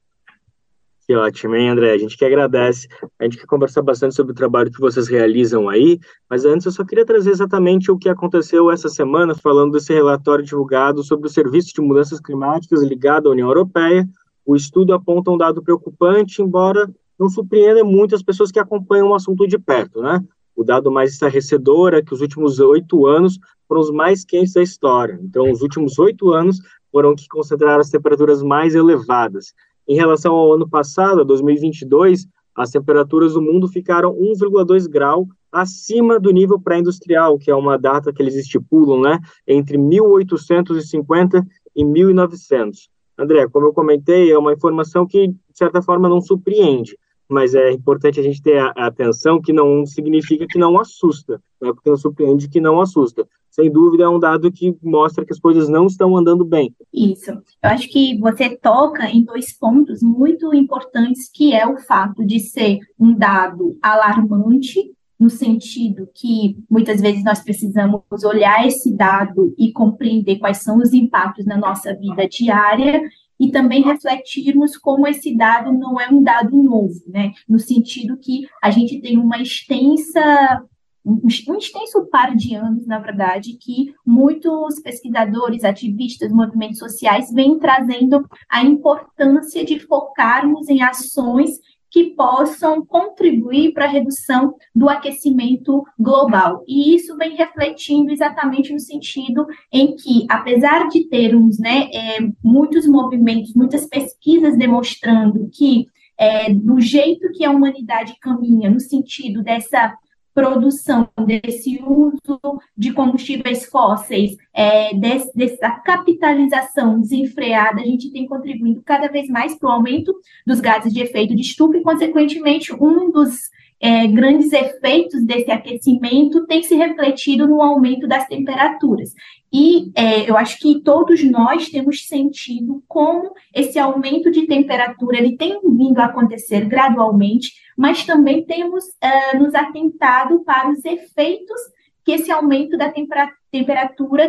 Que ótimo, hein, André? A gente que agradece. A gente quer conversar bastante sobre o trabalho que vocês realizam aí, mas antes eu só queria trazer exatamente o que aconteceu essa semana, falando desse relatório divulgado sobre o Serviço de Mudanças Climáticas ligado à União Europeia. O estudo aponta um dado preocupante, embora não surpreenda muito as pessoas que acompanham o assunto de perto, né? O dado mais estarrecedor é que os últimos oito anos foram os mais quentes da história. Então, os últimos oito anos foram que concentraram as temperaturas mais elevadas. Em relação ao ano passado, 2022, as temperaturas do mundo ficaram 1,2 grau acima do nível pré-industrial, que é uma data que eles estipulam, né, entre 1850 e 1900. André, como eu comentei, é uma informação que, de certa forma, não surpreende mas é importante a gente ter a, a atenção que não significa que não assusta, não é porque não surpreende que não assusta. Sem dúvida, é um dado que mostra que as coisas não estão andando bem. Isso. Eu acho que você toca em dois pontos muito importantes, que é o fato de ser um dado alarmante, no sentido que muitas vezes nós precisamos olhar esse dado e compreender quais são os impactos na nossa vida diária, e também refletirmos como esse dado não é um dado novo, né? No sentido que a gente tem uma extensa um extenso par de anos, na verdade, que muitos pesquisadores, ativistas, movimentos sociais vêm trazendo a importância de focarmos em ações que possam contribuir para a redução do aquecimento global. E isso vem refletindo exatamente no sentido em que, apesar de termos né, é, muitos movimentos, muitas pesquisas demonstrando que é, do jeito que a humanidade caminha, no sentido dessa produção, desse uso de combustíveis fósseis, é, dessa capitalização desenfreada, a gente tem contribuído cada vez mais para o aumento dos gases de efeito de estufa e, consequentemente, um dos é, grandes efeitos desse aquecimento tem se refletido no aumento das temperaturas. E é, eu acho que todos nós temos sentido como esse aumento de temperatura ele tem vindo a acontecer gradualmente, mas também temos é, nos atentado para os efeitos que esse aumento da temperatura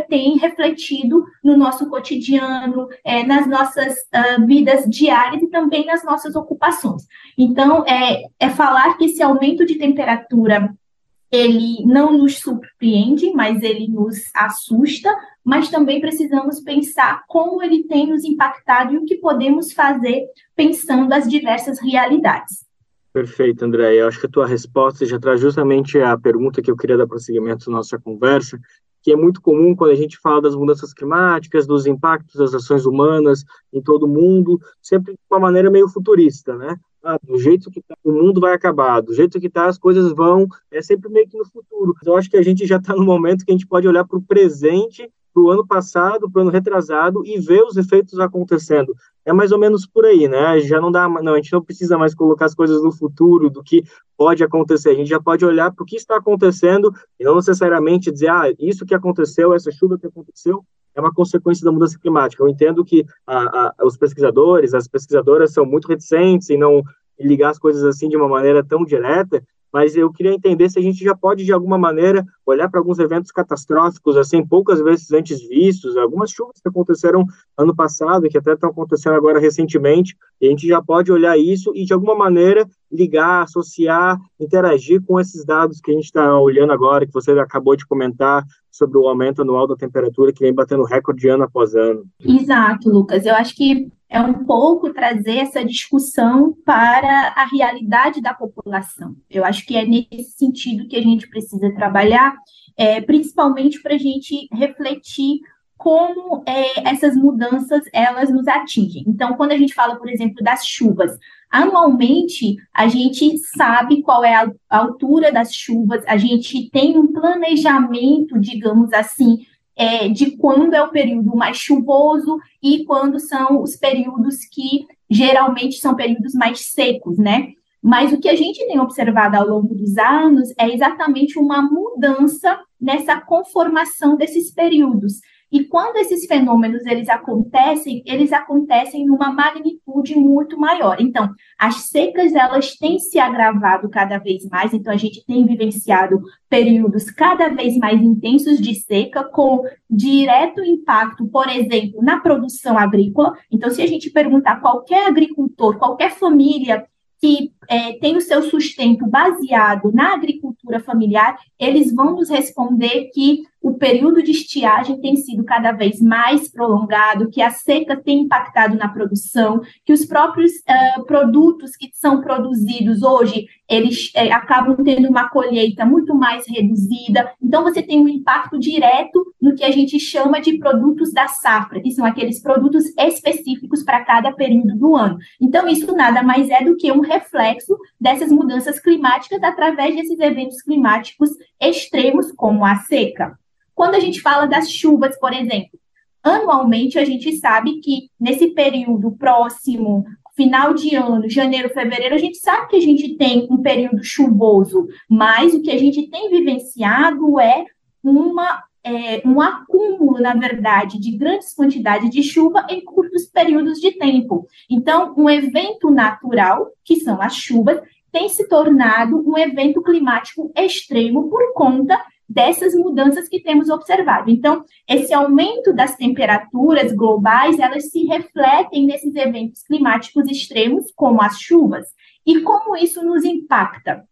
tem refletido no nosso cotidiano, é, nas nossas uh, vidas diárias e também nas nossas ocupações. Então, é, é falar que esse aumento de temperatura ele não nos surpreende, mas ele nos assusta, mas também precisamos pensar como ele tem nos impactado e o que podemos fazer pensando as diversas realidades. Perfeito, André. Eu acho que a tua resposta já traz justamente a pergunta que eu queria dar prosseguimento na nossa conversa, que é muito comum quando a gente fala das mudanças climáticas, dos impactos das ações humanas em todo o mundo, sempre de uma maneira meio futurista, né? Ah, do jeito que tá, o mundo vai acabar, do jeito que tá, as coisas vão, é sempre meio que no futuro. Eu acho que a gente já está no momento que a gente pode olhar para o presente para o ano passado, para o ano retrasado e ver os efeitos acontecendo. É mais ou menos por aí, né? Já não dá, não, a gente não precisa mais colocar as coisas no futuro, do que pode acontecer. A gente já pode olhar para o que está acontecendo e não necessariamente dizer, ah, isso que aconteceu, essa chuva que aconteceu, é uma consequência da mudança climática. Eu entendo que a, a, os pesquisadores, as pesquisadoras são muito reticentes em não ligar as coisas assim de uma maneira tão direta, mas eu queria entender se a gente já pode, de alguma maneira, olhar para alguns eventos catastróficos, assim, poucas vezes antes vistos, algumas chuvas que aconteceram ano passado, que até estão acontecendo agora recentemente, e a gente já pode olhar isso e, de alguma maneira, ligar, associar, interagir com esses dados que a gente está olhando agora, que você acabou de comentar sobre o aumento anual da temperatura, que vem batendo recorde ano após ano. Exato, Lucas. Eu acho que é um pouco trazer essa discussão para a realidade da população. Eu acho que é nesse sentido que a gente precisa trabalhar, é, principalmente para a gente refletir como é, essas mudanças elas nos atingem. Então, quando a gente fala, por exemplo, das chuvas, anualmente a gente sabe qual é a altura das chuvas, a gente tem um planejamento, digamos assim, é, de quando é o período mais chuvoso e quando são os períodos que geralmente são períodos mais secos, né? Mas o que a gente tem observado ao longo dos anos é exatamente uma mudança nessa conformação desses períodos. E quando esses fenômenos eles acontecem, eles acontecem numa magnitude muito maior. Então, as secas elas têm se agravado cada vez mais, então a gente tem vivenciado períodos cada vez mais intensos de seca com direto impacto, por exemplo, na produção agrícola. Então, se a gente perguntar qualquer agricultor, qualquer família que é, tem o seu sustento baseado na agricultura familiar, eles vão nos responder que o período de estiagem tem sido cada vez mais prolongado, que a seca tem impactado na produção, que os próprios uh, produtos que são produzidos hoje, eles é, acabam tendo uma colheita muito mais reduzida. Então, você tem um impacto direto no que a gente chama de produtos da safra, que são aqueles produtos específicos para cada período do ano. Então, isso nada mais é do que um reflexo dessas mudanças climáticas através desses eventos climáticos extremos, como a seca. Quando a gente fala das chuvas, por exemplo, anualmente a gente sabe que nesse período próximo, final de ano, janeiro, fevereiro, a gente sabe que a gente tem um período chuvoso, mas o que a gente tem vivenciado é uma é, um acúmulo, na verdade, de grandes quantidades de chuva em curtos períodos de tempo. Então, um evento natural, que são as chuvas, tem se tornado um evento climático extremo por conta dessas mudanças que temos observado. Então, esse aumento das temperaturas globais, elas se refletem nesses eventos climáticos extremos, como as chuvas. E como isso nos impacta?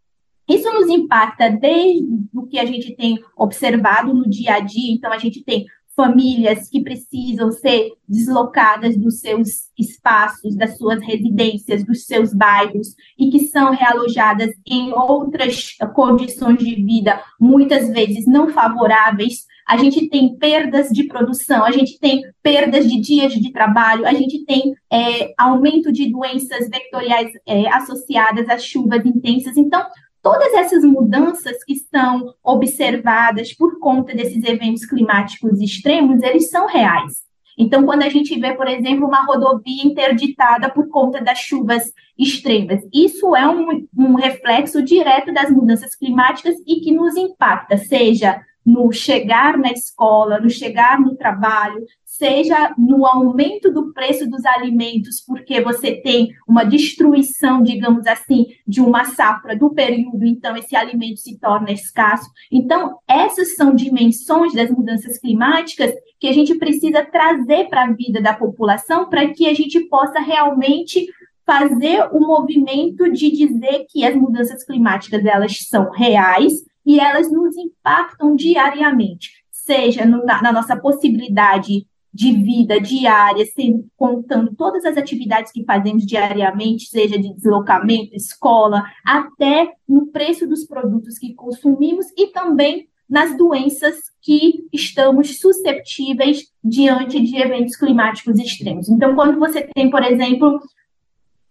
Isso nos impacta desde o que a gente tem observado no dia a dia. Então, a gente tem famílias que precisam ser deslocadas dos seus espaços, das suas residências, dos seus bairros e que são realojadas em outras condições de vida, muitas vezes não favoráveis. A gente tem perdas de produção, a gente tem perdas de dias de trabalho, a gente tem é, aumento de doenças vectoriais é, associadas às chuvas intensas. Então, todas essas mudanças que são observadas por conta desses eventos climáticos extremos, eles são reais. Então, quando a gente vê, por exemplo, uma rodovia interditada por conta das chuvas extremas, isso é um, um reflexo direto das mudanças climáticas e que nos impacta, seja no chegar na escola, no chegar no trabalho, seja no aumento do preço dos alimentos, porque você tem uma destruição, digamos assim, de uma safra do período, então esse alimento se torna escasso. Então, essas são dimensões das mudanças climáticas que a gente precisa trazer para a vida da população para que a gente possa realmente fazer o movimento de dizer que as mudanças climáticas elas são reais, e elas nos impactam diariamente, seja no, na, na, nossa possibilidade de vida diária, sem, contando todas as atividades que fazemos diariamente, seja de deslocamento, escola, até no preço dos produtos que consumimos e também nas doenças que estamos susceptíveis diante de eventos climáticos extremos. Então, quando você tem, por exemplo,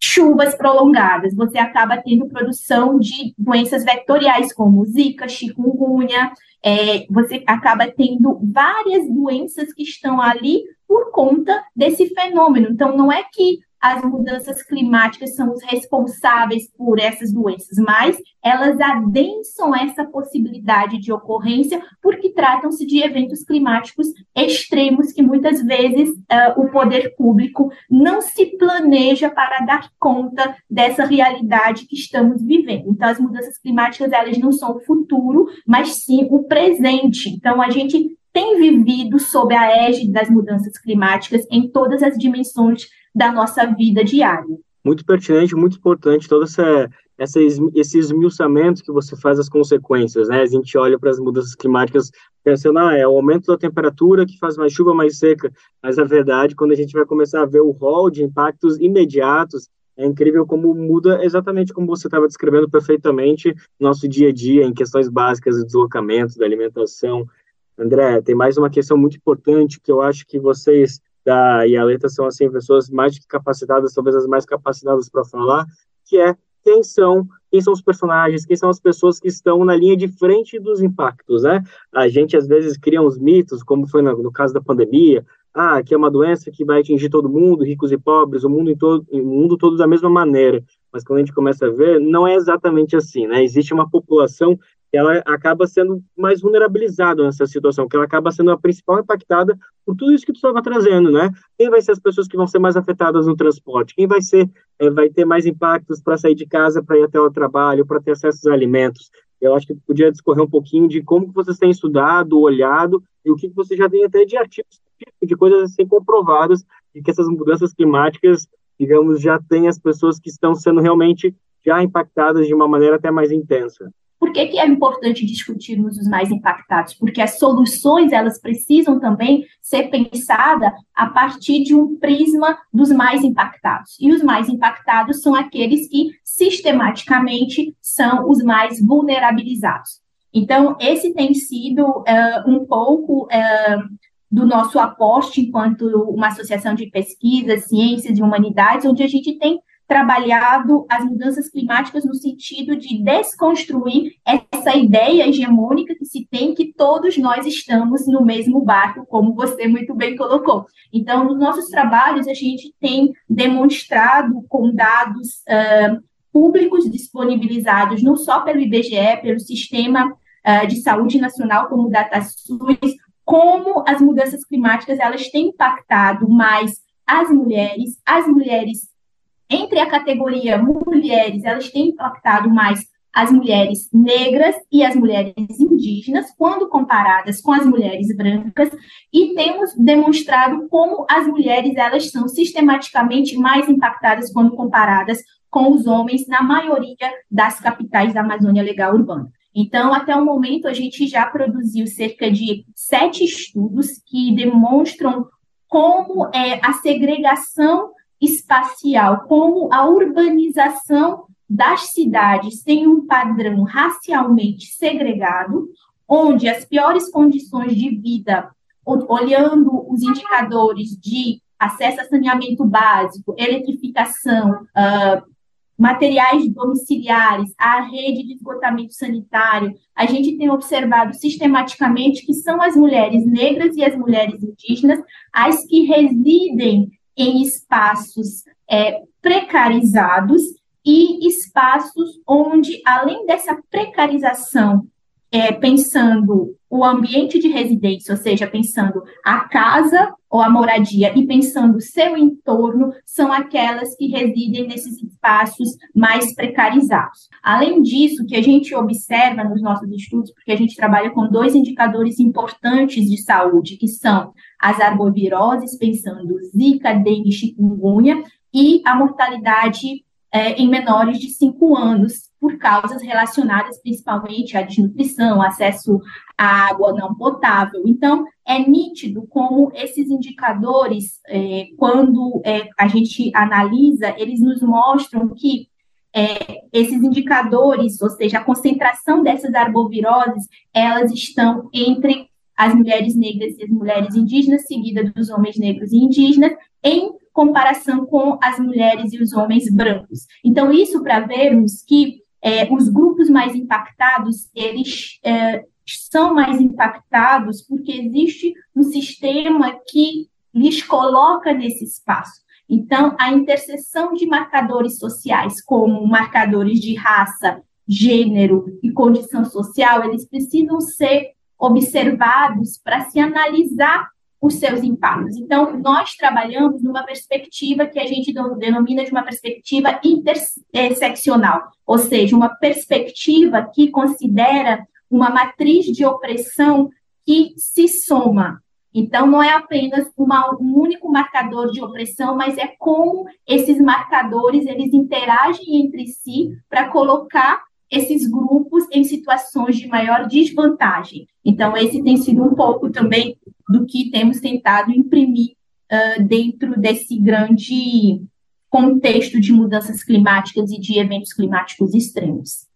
chuvas prolongadas, você acaba tendo produção de doenças vetoriais como zika, chikungunya, é, você acaba tendo várias doenças que estão ali por conta desse fenômeno. Então, não é que as mudanças climáticas são os responsáveis por essas doenças, mas elas adensam essa possibilidade de ocorrência porque tratam-se de eventos climáticos extremos que muitas vezes uh, o poder público não se planeja para dar conta dessa realidade que estamos vivendo. Então, as mudanças climáticas elas não são o futuro, mas sim o presente. Então, a gente tem vivido sob a égide das mudanças climáticas em todas as dimensões da nossa vida diária. Muito pertinente, muito importante todo essa, essa, esse esmiuçamento que você faz das consequências, né? A gente olha para as mudanças climáticas pensando, ah, é o aumento da temperatura que faz mais chuva, mais seca, mas na verdade, quando a gente vai começar a ver o rol de impactos imediatos, é incrível como muda exatamente como você estava descrevendo perfeitamente nosso dia a dia, em questões básicas de deslocamento, da alimentação. André, tem mais uma questão muito importante que eu acho que vocês da Ialeta são assim pessoas mais capacitadas, talvez as mais capacitadas para falar, que é quem são, quem são os personagens, quem são as pessoas que estão na linha de frente dos impactos, né? A gente às vezes cria uns mitos, como foi no, no caso da pandemia, ah, que é uma doença que vai atingir todo mundo, ricos e pobres, o mundo em todo, o mundo todo da mesma maneira. Mas quando a gente começa a ver, não é exatamente assim, né? Existe uma população que ela acaba sendo mais vulnerabilizada nessa situação, que ela acaba sendo a principal impactada por tudo isso que tu estava trazendo, né? Quem vai ser as pessoas que vão ser mais afetadas no transporte? Quem vai ser, é, vai ter mais impactos para sair de casa, para ir até o trabalho, para ter acesso a alimentos? Eu acho que podia discorrer um pouquinho de como que vocês têm estudado, olhado, e o que, que você já tem até de artigos, de coisas assim comprovadas, de que essas mudanças climáticas digamos, já tem as pessoas que estão sendo realmente já impactadas de uma maneira até mais intensa. Por que, que é importante discutirmos os mais impactados? Porque as soluções elas precisam também ser pensadas a partir de um prisma dos mais impactados. E os mais impactados são aqueles que sistematicamente são os mais vulnerabilizados. Então, esse tem sido uh, um pouco uh, do nosso aporte enquanto uma associação de pesquisa, ciências e humanidades, onde a gente tem trabalhado as mudanças climáticas no sentido de desconstruir essa ideia hegemônica que se tem que todos nós estamos no mesmo barco, como você muito bem colocou. Então, nos nossos trabalhos, a gente tem demonstrado com dados uh, públicos disponibilizados, não só pelo IBGE, pelo Sistema uh, de Saúde Nacional, como o DataSUS, como as mudanças climáticas elas têm impactado mais as mulheres, as mulheres entre a categoria mulheres, elas têm impactado mais as mulheres negras e as mulheres indígenas, quando comparadas com as mulheres brancas, e temos demonstrado como as mulheres elas são sistematicamente mais impactadas quando comparadas com os homens na maioria das capitais da Amazônia Legal Urbana. Então, até o momento, a gente já produziu cerca de sete estudos que demonstram como é, a segregação espacial, como a urbanização das cidades tem um padrão racialmente segregado, onde as piores condições de vida, olhando os indicadores de acesso a saneamento básico, eletrificação, uh, materiais domiciliares, a rede de esgotamento sanitário, a gente tem observado sistematicamente que são as mulheres negras e as mulheres indígenas as que residem em espaços é, precarizados e espaços onde, além dessa precarização é, pensando o ambiente de residência, ou seja, pensando a casa ou a moradia e pensando seu entorno, são aquelas que residem nesses espaços mais precarizados. Além disso, que a gente observa nos nossos estudos, porque a gente trabalha com dois indicadores importantes de saúde, que são as arboviroses, pensando Zika, dengue, chikungunya, e a mortalidade é, em menores de 5 anos, por causas relacionadas principalmente à desnutrição, acesso à água não potável. Então, é nítido como esses indicadores, é, quando é, a gente analisa, eles nos mostram que é, esses indicadores, ou seja, a concentração dessas arboviroses, elas estão entre as mulheres negras e as mulheres indígenas, seguida dos homens negros e indígenas, em comparação com as mulheres e os homens brancos. Então, isso para vermos que é, os grupos mais impactados, eles é, são mais impactados porque existe um sistema que lhes coloca nesse espaço. Então, a interseção de marcadores sociais, como marcadores de raça, gênero e condição social, eles precisam ser observados para se analisar os seus impactos. Então, nós trabalhamos numa perspectiva que a gente denomina de uma perspectiva interseccional, ou seja, uma perspectiva que considera uma matriz de opressão que se soma. Então, não é apenas uma, um único marcador de opressão, mas é como esses marcadores eles interagem entre si para colocar esses grupos em situações de maior desvantagem. Então, esse tem sido um pouco também do que temos tentado imprimir uh, dentro desse grande contexto de mudanças climáticas e de eventos climáticos extremos.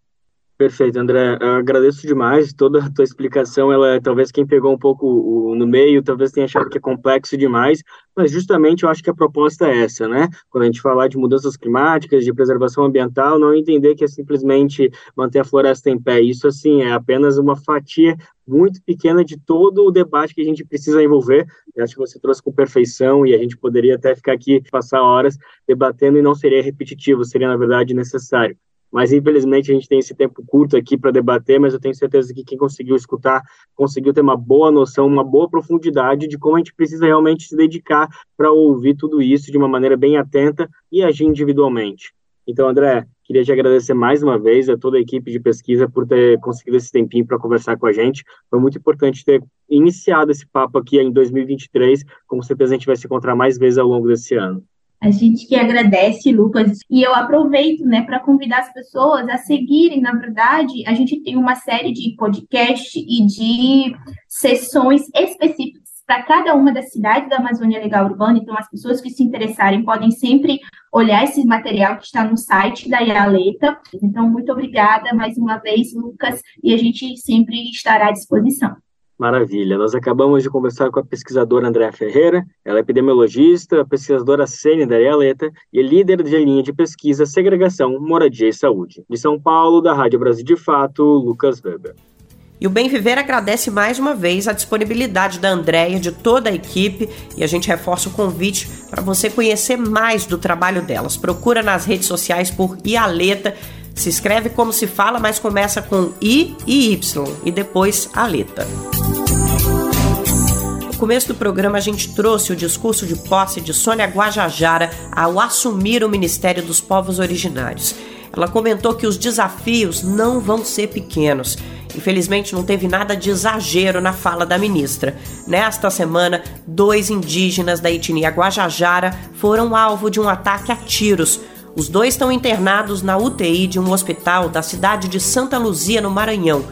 Perfeito, André. Eu agradeço demais toda a tua explicação. Ela talvez quem pegou um pouco o, no meio, talvez tenha achado que é complexo demais, mas justamente eu acho que a proposta é essa, né? Quando a gente falar de mudanças climáticas, de preservação ambiental, não entender que é simplesmente manter a floresta em pé. Isso, assim, é apenas uma fatia muito pequena de todo o debate que a gente precisa envolver. Eu acho que você trouxe com perfeição e a gente poderia até ficar aqui, passar horas debatendo e não seria repetitivo, seria, na verdade, necessário mas infelizmente a gente tem esse tempo curto aqui para debater, mas eu tenho certeza que quem conseguiu escutar conseguiu ter uma boa noção, uma boa profundidade de como a gente precisa realmente se dedicar para ouvir tudo isso de uma maneira bem atenta e agir individualmente. Então, André, queria te agradecer mais uma vez a toda a equipe de pesquisa por ter conseguido esse tempinho para conversar com a gente. Foi muito importante ter iniciado esse papo aqui em 2023. Com certeza a gente vai se encontrar mais vezes ao longo desse ano. A gente que agradece, Lucas, e eu aproveito, né, para convidar as pessoas a seguirem. Na verdade, a gente tem uma série de podcast e de sessões específicas para cada uma das cidades da Amazônia Legal Urbana. Então, as pessoas que se interessarem podem sempre olhar esse material que está no site da Ialeta. Então, muito obrigada mais uma vez, Lucas, e a gente sempre estará à disposição. Maravilha. Nós acabamos de conversar com a pesquisadora Andréa Ferreira. Ela é epidemiologista, pesquisadora sênior da Ialeta e líder de linha de pesquisa Segregação, Moradia e Saúde. De São Paulo, da Rádio Brasil de Fato, Lucas Weber. E o Bem Viver agradece mais uma vez a disponibilidade da Andréia, e de toda a equipe, e a gente reforça o convite para você conhecer mais do trabalho delas. Procura nas redes sociais por Ialeta se escreve como se fala, mas começa com I e Y e depois a letra. No começo do programa, a gente trouxe o discurso de posse de Sônia Guajajara ao assumir o Ministério dos Povos Originários. Ela comentou que os desafios não vão ser pequenos. Infelizmente, não teve nada de exagero na fala da ministra. Nesta semana, dois indígenas da etnia Guajajara foram alvo de um ataque a tiros os dois estão internados na UTI de um hospital da cidade de Santa Luzia, no Maranhão.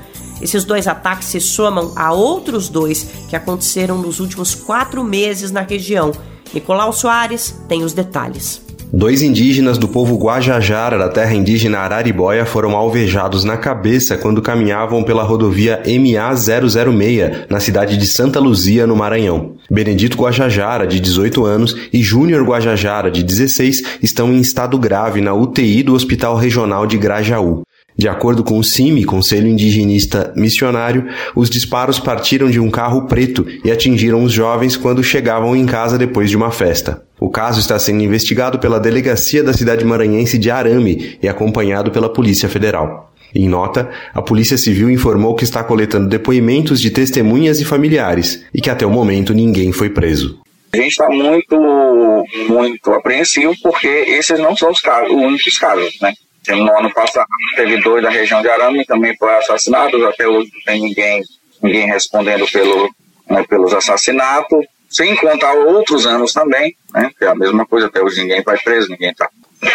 Esses dois ataques se somam a outros dois que aconteceram nos últimos quatro meses na região. Nicolau Soares tem os detalhes. Dois indígenas do povo Guajajara da terra indígena Araribóia foram alvejados na cabeça quando caminhavam pela rodovia MA006 na cidade de Santa Luzia, no Maranhão. Benedito Guajajara, de 18 anos, e Júnior Guajajara, de 16, estão em estado grave na UTI do Hospital Regional de Grajaú. De acordo com o CIMI, Conselho Indigenista Missionário, os disparos partiram de um carro preto e atingiram os jovens quando chegavam em casa depois de uma festa. O caso está sendo investigado pela Delegacia da Cidade Maranhense de Arame e acompanhado pela Polícia Federal. Em nota, a Polícia Civil informou que está coletando depoimentos de testemunhas e familiares e que até o momento ninguém foi preso. A gente está muito, muito apreensivo porque esses não são os, casos, os únicos casos, né? No ano passado teve dois da região de Arame também foram assassinados, até hoje não tem ninguém, ninguém respondendo pelo, né, pelos assassinatos, sem contar outros anos também, né, que é a mesma coisa, até hoje ninguém vai preso, ninguém está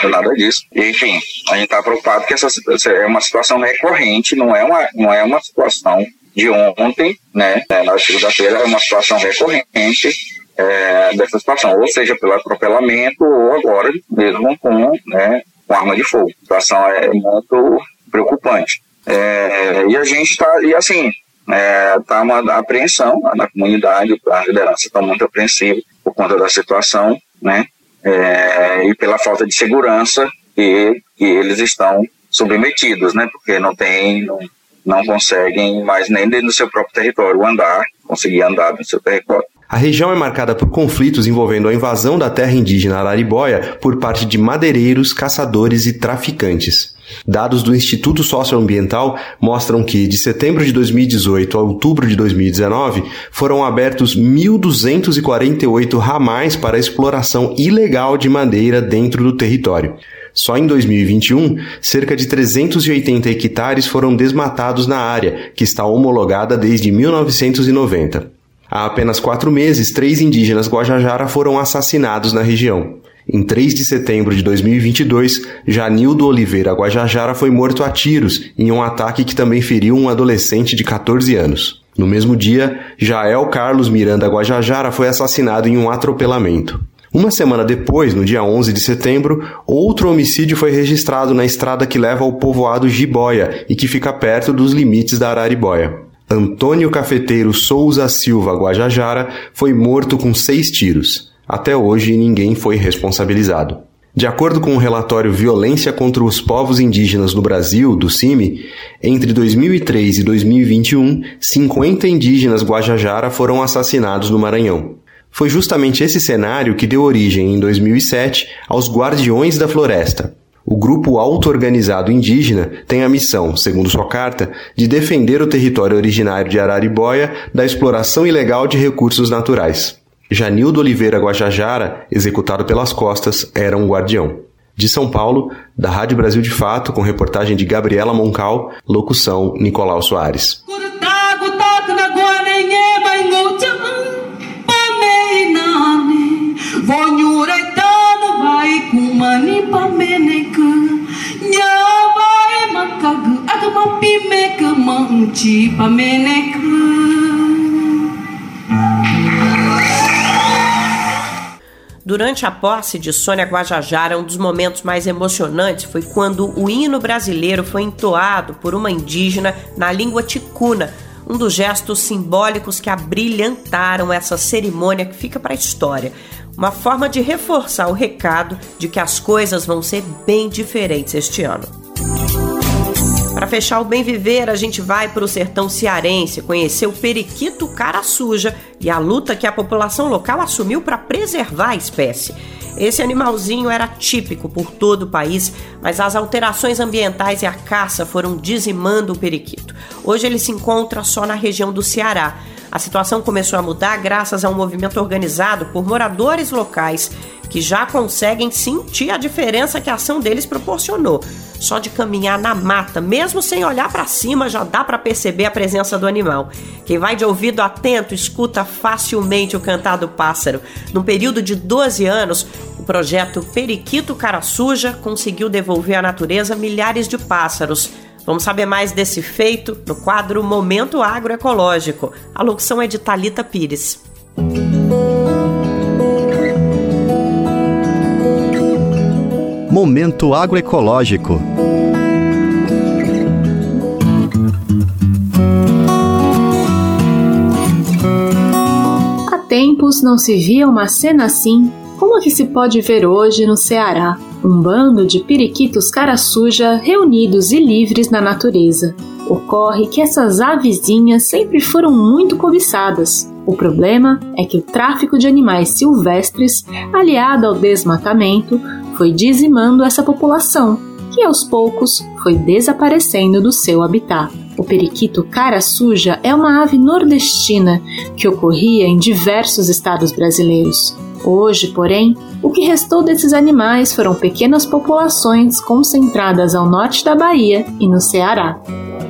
nada disso. E, enfim, a gente está preocupado que essa, essa, é uma situação recorrente, não é uma, não é uma situação de ontem, né, né na segunda-feira, é uma situação recorrente é, dessa situação, ou seja, pelo atropelamento, ou agora mesmo com né, com arma de fogo. A situação é muito preocupante. É, e a gente está, e assim, está é, uma apreensão na comunidade, a liderança está muito apreensiva por conta da situação, né? É, e pela falta de segurança que, que eles estão submetidos, né? Porque não tem, não, não conseguem mais nem dentro do seu próprio território andar, conseguir andar no seu território. A região é marcada por conflitos envolvendo a invasão da terra indígena Araribóia por parte de madeireiros, caçadores e traficantes. Dados do Instituto Socioambiental mostram que, de setembro de 2018 a outubro de 2019, foram abertos 1.248 ramais para exploração ilegal de madeira dentro do território. Só em 2021, cerca de 380 hectares foram desmatados na área, que está homologada desde 1990. Há apenas quatro meses, três indígenas Guajajara foram assassinados na região. Em 3 de setembro de 2022, Janildo Oliveira Guajajara foi morto a tiros em um ataque que também feriu um adolescente de 14 anos. No mesmo dia, Jael Carlos Miranda Guajajara foi assassinado em um atropelamento. Uma semana depois, no dia 11 de setembro, outro homicídio foi registrado na estrada que leva ao povoado Jiboia e que fica perto dos limites da Araribóia. Antônio Cafeteiro Souza Silva Guajajara foi morto com seis tiros. Até hoje, ninguém foi responsabilizado. De acordo com o relatório Violência contra os Povos Indígenas no Brasil, do CIMI, entre 2003 e 2021, 50 indígenas Guajajara foram assassinados no Maranhão. Foi justamente esse cenário que deu origem, em 2007, aos Guardiões da Floresta. O grupo auto-organizado indígena tem a missão, segundo sua carta, de defender o território originário de Araribóia da exploração ilegal de recursos naturais. Janildo Oliveira Guajajara, executado pelas costas, era um guardião. De São Paulo, da Rádio Brasil de Fato, com reportagem de Gabriela Moncal, locução Nicolau Soares. Manchi pameneka Durante a posse de Sônia Guajajara, um dos momentos mais emocionantes foi quando o hino brasileiro foi entoado por uma indígena na língua ticuna, um dos gestos simbólicos que abrilhantaram essa cerimônia que fica para a história uma forma de reforçar o recado de que as coisas vão ser bem diferentes este ano. Para fechar o bem viver, a gente vai para o sertão cearense conhecer o periquito cara suja e a luta que a população local assumiu para preservar a espécie. Esse animalzinho era típico por todo o país, mas as alterações ambientais e a caça foram dizimando o periquito. Hoje ele se encontra só na região do Ceará, a situação começou a mudar graças a um movimento organizado por moradores locais que já conseguem sentir a diferença que a ação deles proporcionou. Só de caminhar na mata, mesmo sem olhar para cima, já dá para perceber a presença do animal. Quem vai de ouvido atento escuta facilmente o cantar do pássaro. No período de 12 anos, o projeto Periquito Cara Suja conseguiu devolver à natureza milhares de pássaros. Vamos saber mais desse feito no quadro Momento Agroecológico. A locução é de Talita Pires. Momento Agroecológico. Há tempos não se via uma cena assim como a que se pode ver hoje no Ceará um bando de periquitos cara suja reunidos e livres na natureza. Ocorre que essas avezinhas sempre foram muito cobiçadas. O problema é que o tráfico de animais silvestres, aliado ao desmatamento, foi dizimando essa população, que aos poucos foi desaparecendo do seu habitat. O periquito cara suja é uma ave nordestina que ocorria em diversos estados brasileiros. Hoje, porém, o que restou desses animais foram pequenas populações concentradas ao norte da Bahia e no Ceará.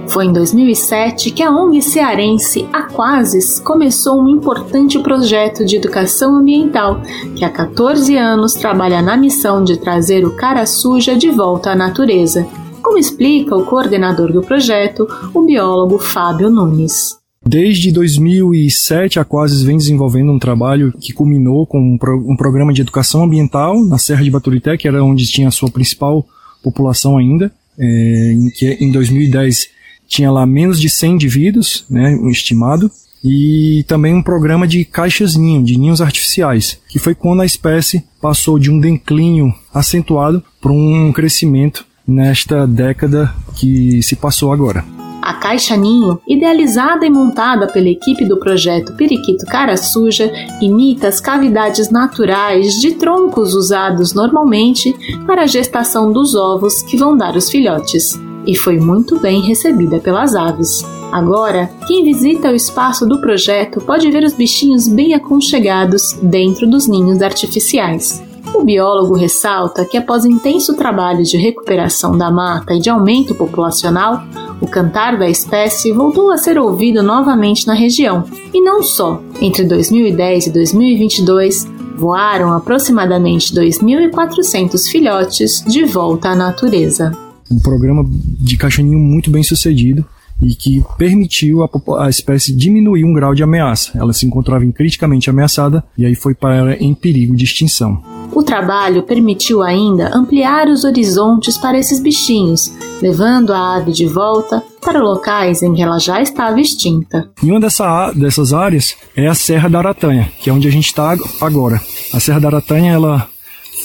Foi em 2007 que a ONG cearense Aquasis começou um importante projeto de educação ambiental que há 14 anos trabalha na missão de trazer o cara suja de volta à natureza, como explica o coordenador do projeto, o biólogo Fábio Nunes. Desde 2007, a Quasis vem desenvolvendo um trabalho que culminou com um, pro, um, programa de educação ambiental na Serra de Baturité, que era onde tinha a sua principal população ainda, é, em que em 2010 tinha lá menos de 100 indivíduos, né, um estimado, e também um programa de caixas ninho, de ninhos artificiais, que foi quando a espécie passou de um declínio acentuado para um crescimento nesta década que se passou agora. A Caixa Ninho, idealizada e montada pela equipe do projeto Periquito Cara Suja, imita as cavidades naturais de troncos usados normalmente para a gestação dos ovos que vão dar os filhotes, e foi muito bem recebida pelas aves. Agora, quem visita o espaço do projeto pode ver os bichinhos bem aconchegados dentro dos ninhos artificiais. O biólogo ressalta que, após intenso trabalho de recuperação da mata e de aumento populacional, o cantar da espécie voltou a ser ouvido novamente na região. E não só. Entre 2010 e 2022, voaram aproximadamente 2.400 filhotes de volta à natureza. Um programa de caixaninho muito bem sucedido e que permitiu a, a espécie diminuir um grau de ameaça. Ela se encontrava criticamente ameaçada e aí foi para em perigo de extinção. O trabalho permitiu ainda ampliar os horizontes para esses bichinhos, levando a ave de volta para locais em que ela já estava extinta. E uma dessa, dessas áreas é a Serra da Aratanha, que é onde a gente está agora. A Serra da Aratanha ela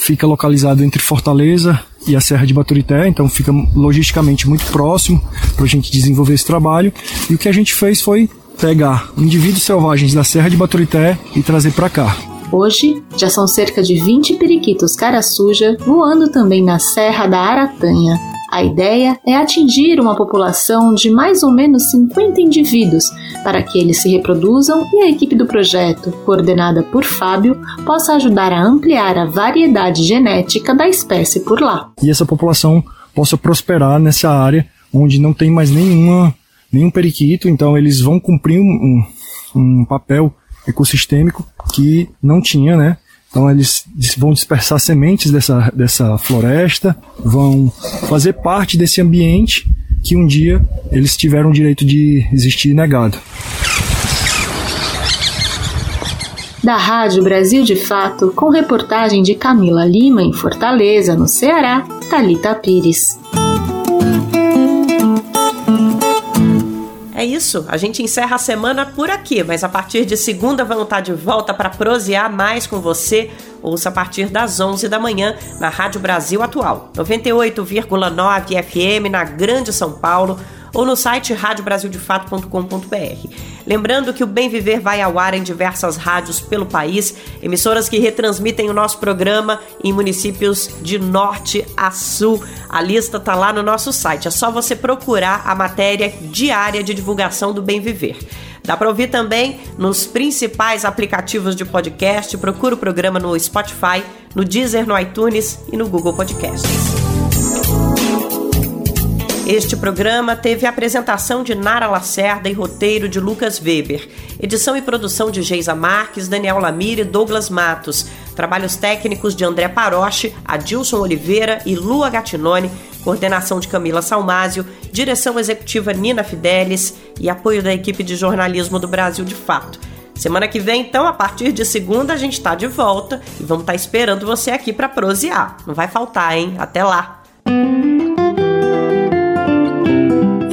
fica localizada entre Fortaleza e a Serra de Baturité, então fica logisticamente muito próximo para a gente desenvolver esse trabalho. E o que a gente fez foi pegar indivíduos selvagens da Serra de Baturité e trazer para cá. Hoje, já são cerca de 20 periquitos cara suja voando também na Serra da Aratanha. A ideia é atingir uma população de mais ou menos 50 indivíduos para que eles se reproduzam e a equipe do projeto, coordenada por Fábio, possa ajudar a ampliar a variedade genética da espécie por lá. E essa população possa prosperar nessa área onde não tem mais nenhuma, nenhum periquito, então eles vão cumprir um, um, um papel ecossistêmico que não tinha, né? Então eles vão dispersar sementes dessa, dessa floresta, vão fazer parte desse ambiente que um dia eles tiveram o direito de existir negado. Da Rádio Brasil de Fato, com reportagem de Camila Lima em Fortaleza, no Ceará, Talita Pires. É isso, a gente encerra a semana por aqui, mas a partir de segunda vamos estar de volta para prosear mais com você. Ouça a partir das 11 da manhã na Rádio Brasil Atual, 98,9 FM na Grande São Paulo ou no site radiobrasildefato.com.br. Lembrando que o Bem Viver vai ao ar em diversas rádios pelo país, emissoras que retransmitem o nosso programa em municípios de norte a sul. A lista tá lá no nosso site, é só você procurar a matéria diária de divulgação do Bem Viver. Dá para ouvir também nos principais aplicativos de podcast. Procura o programa no Spotify, no Deezer, no iTunes e no Google Podcasts. Este programa teve a apresentação de Nara Lacerda e roteiro de Lucas Weber. Edição e produção de Geisa Marques, Daniel Lamir e Douglas Matos. Trabalhos técnicos de André Paroche, Adilson Oliveira e Lua Gatinone. Coordenação de Camila Salmásio. Direção executiva Nina Fidelis e apoio da equipe de jornalismo do Brasil de Fato. Semana que vem, então, a partir de segunda, a gente está de volta e vamos estar tá esperando você aqui para prosear. Não vai faltar, hein? Até lá!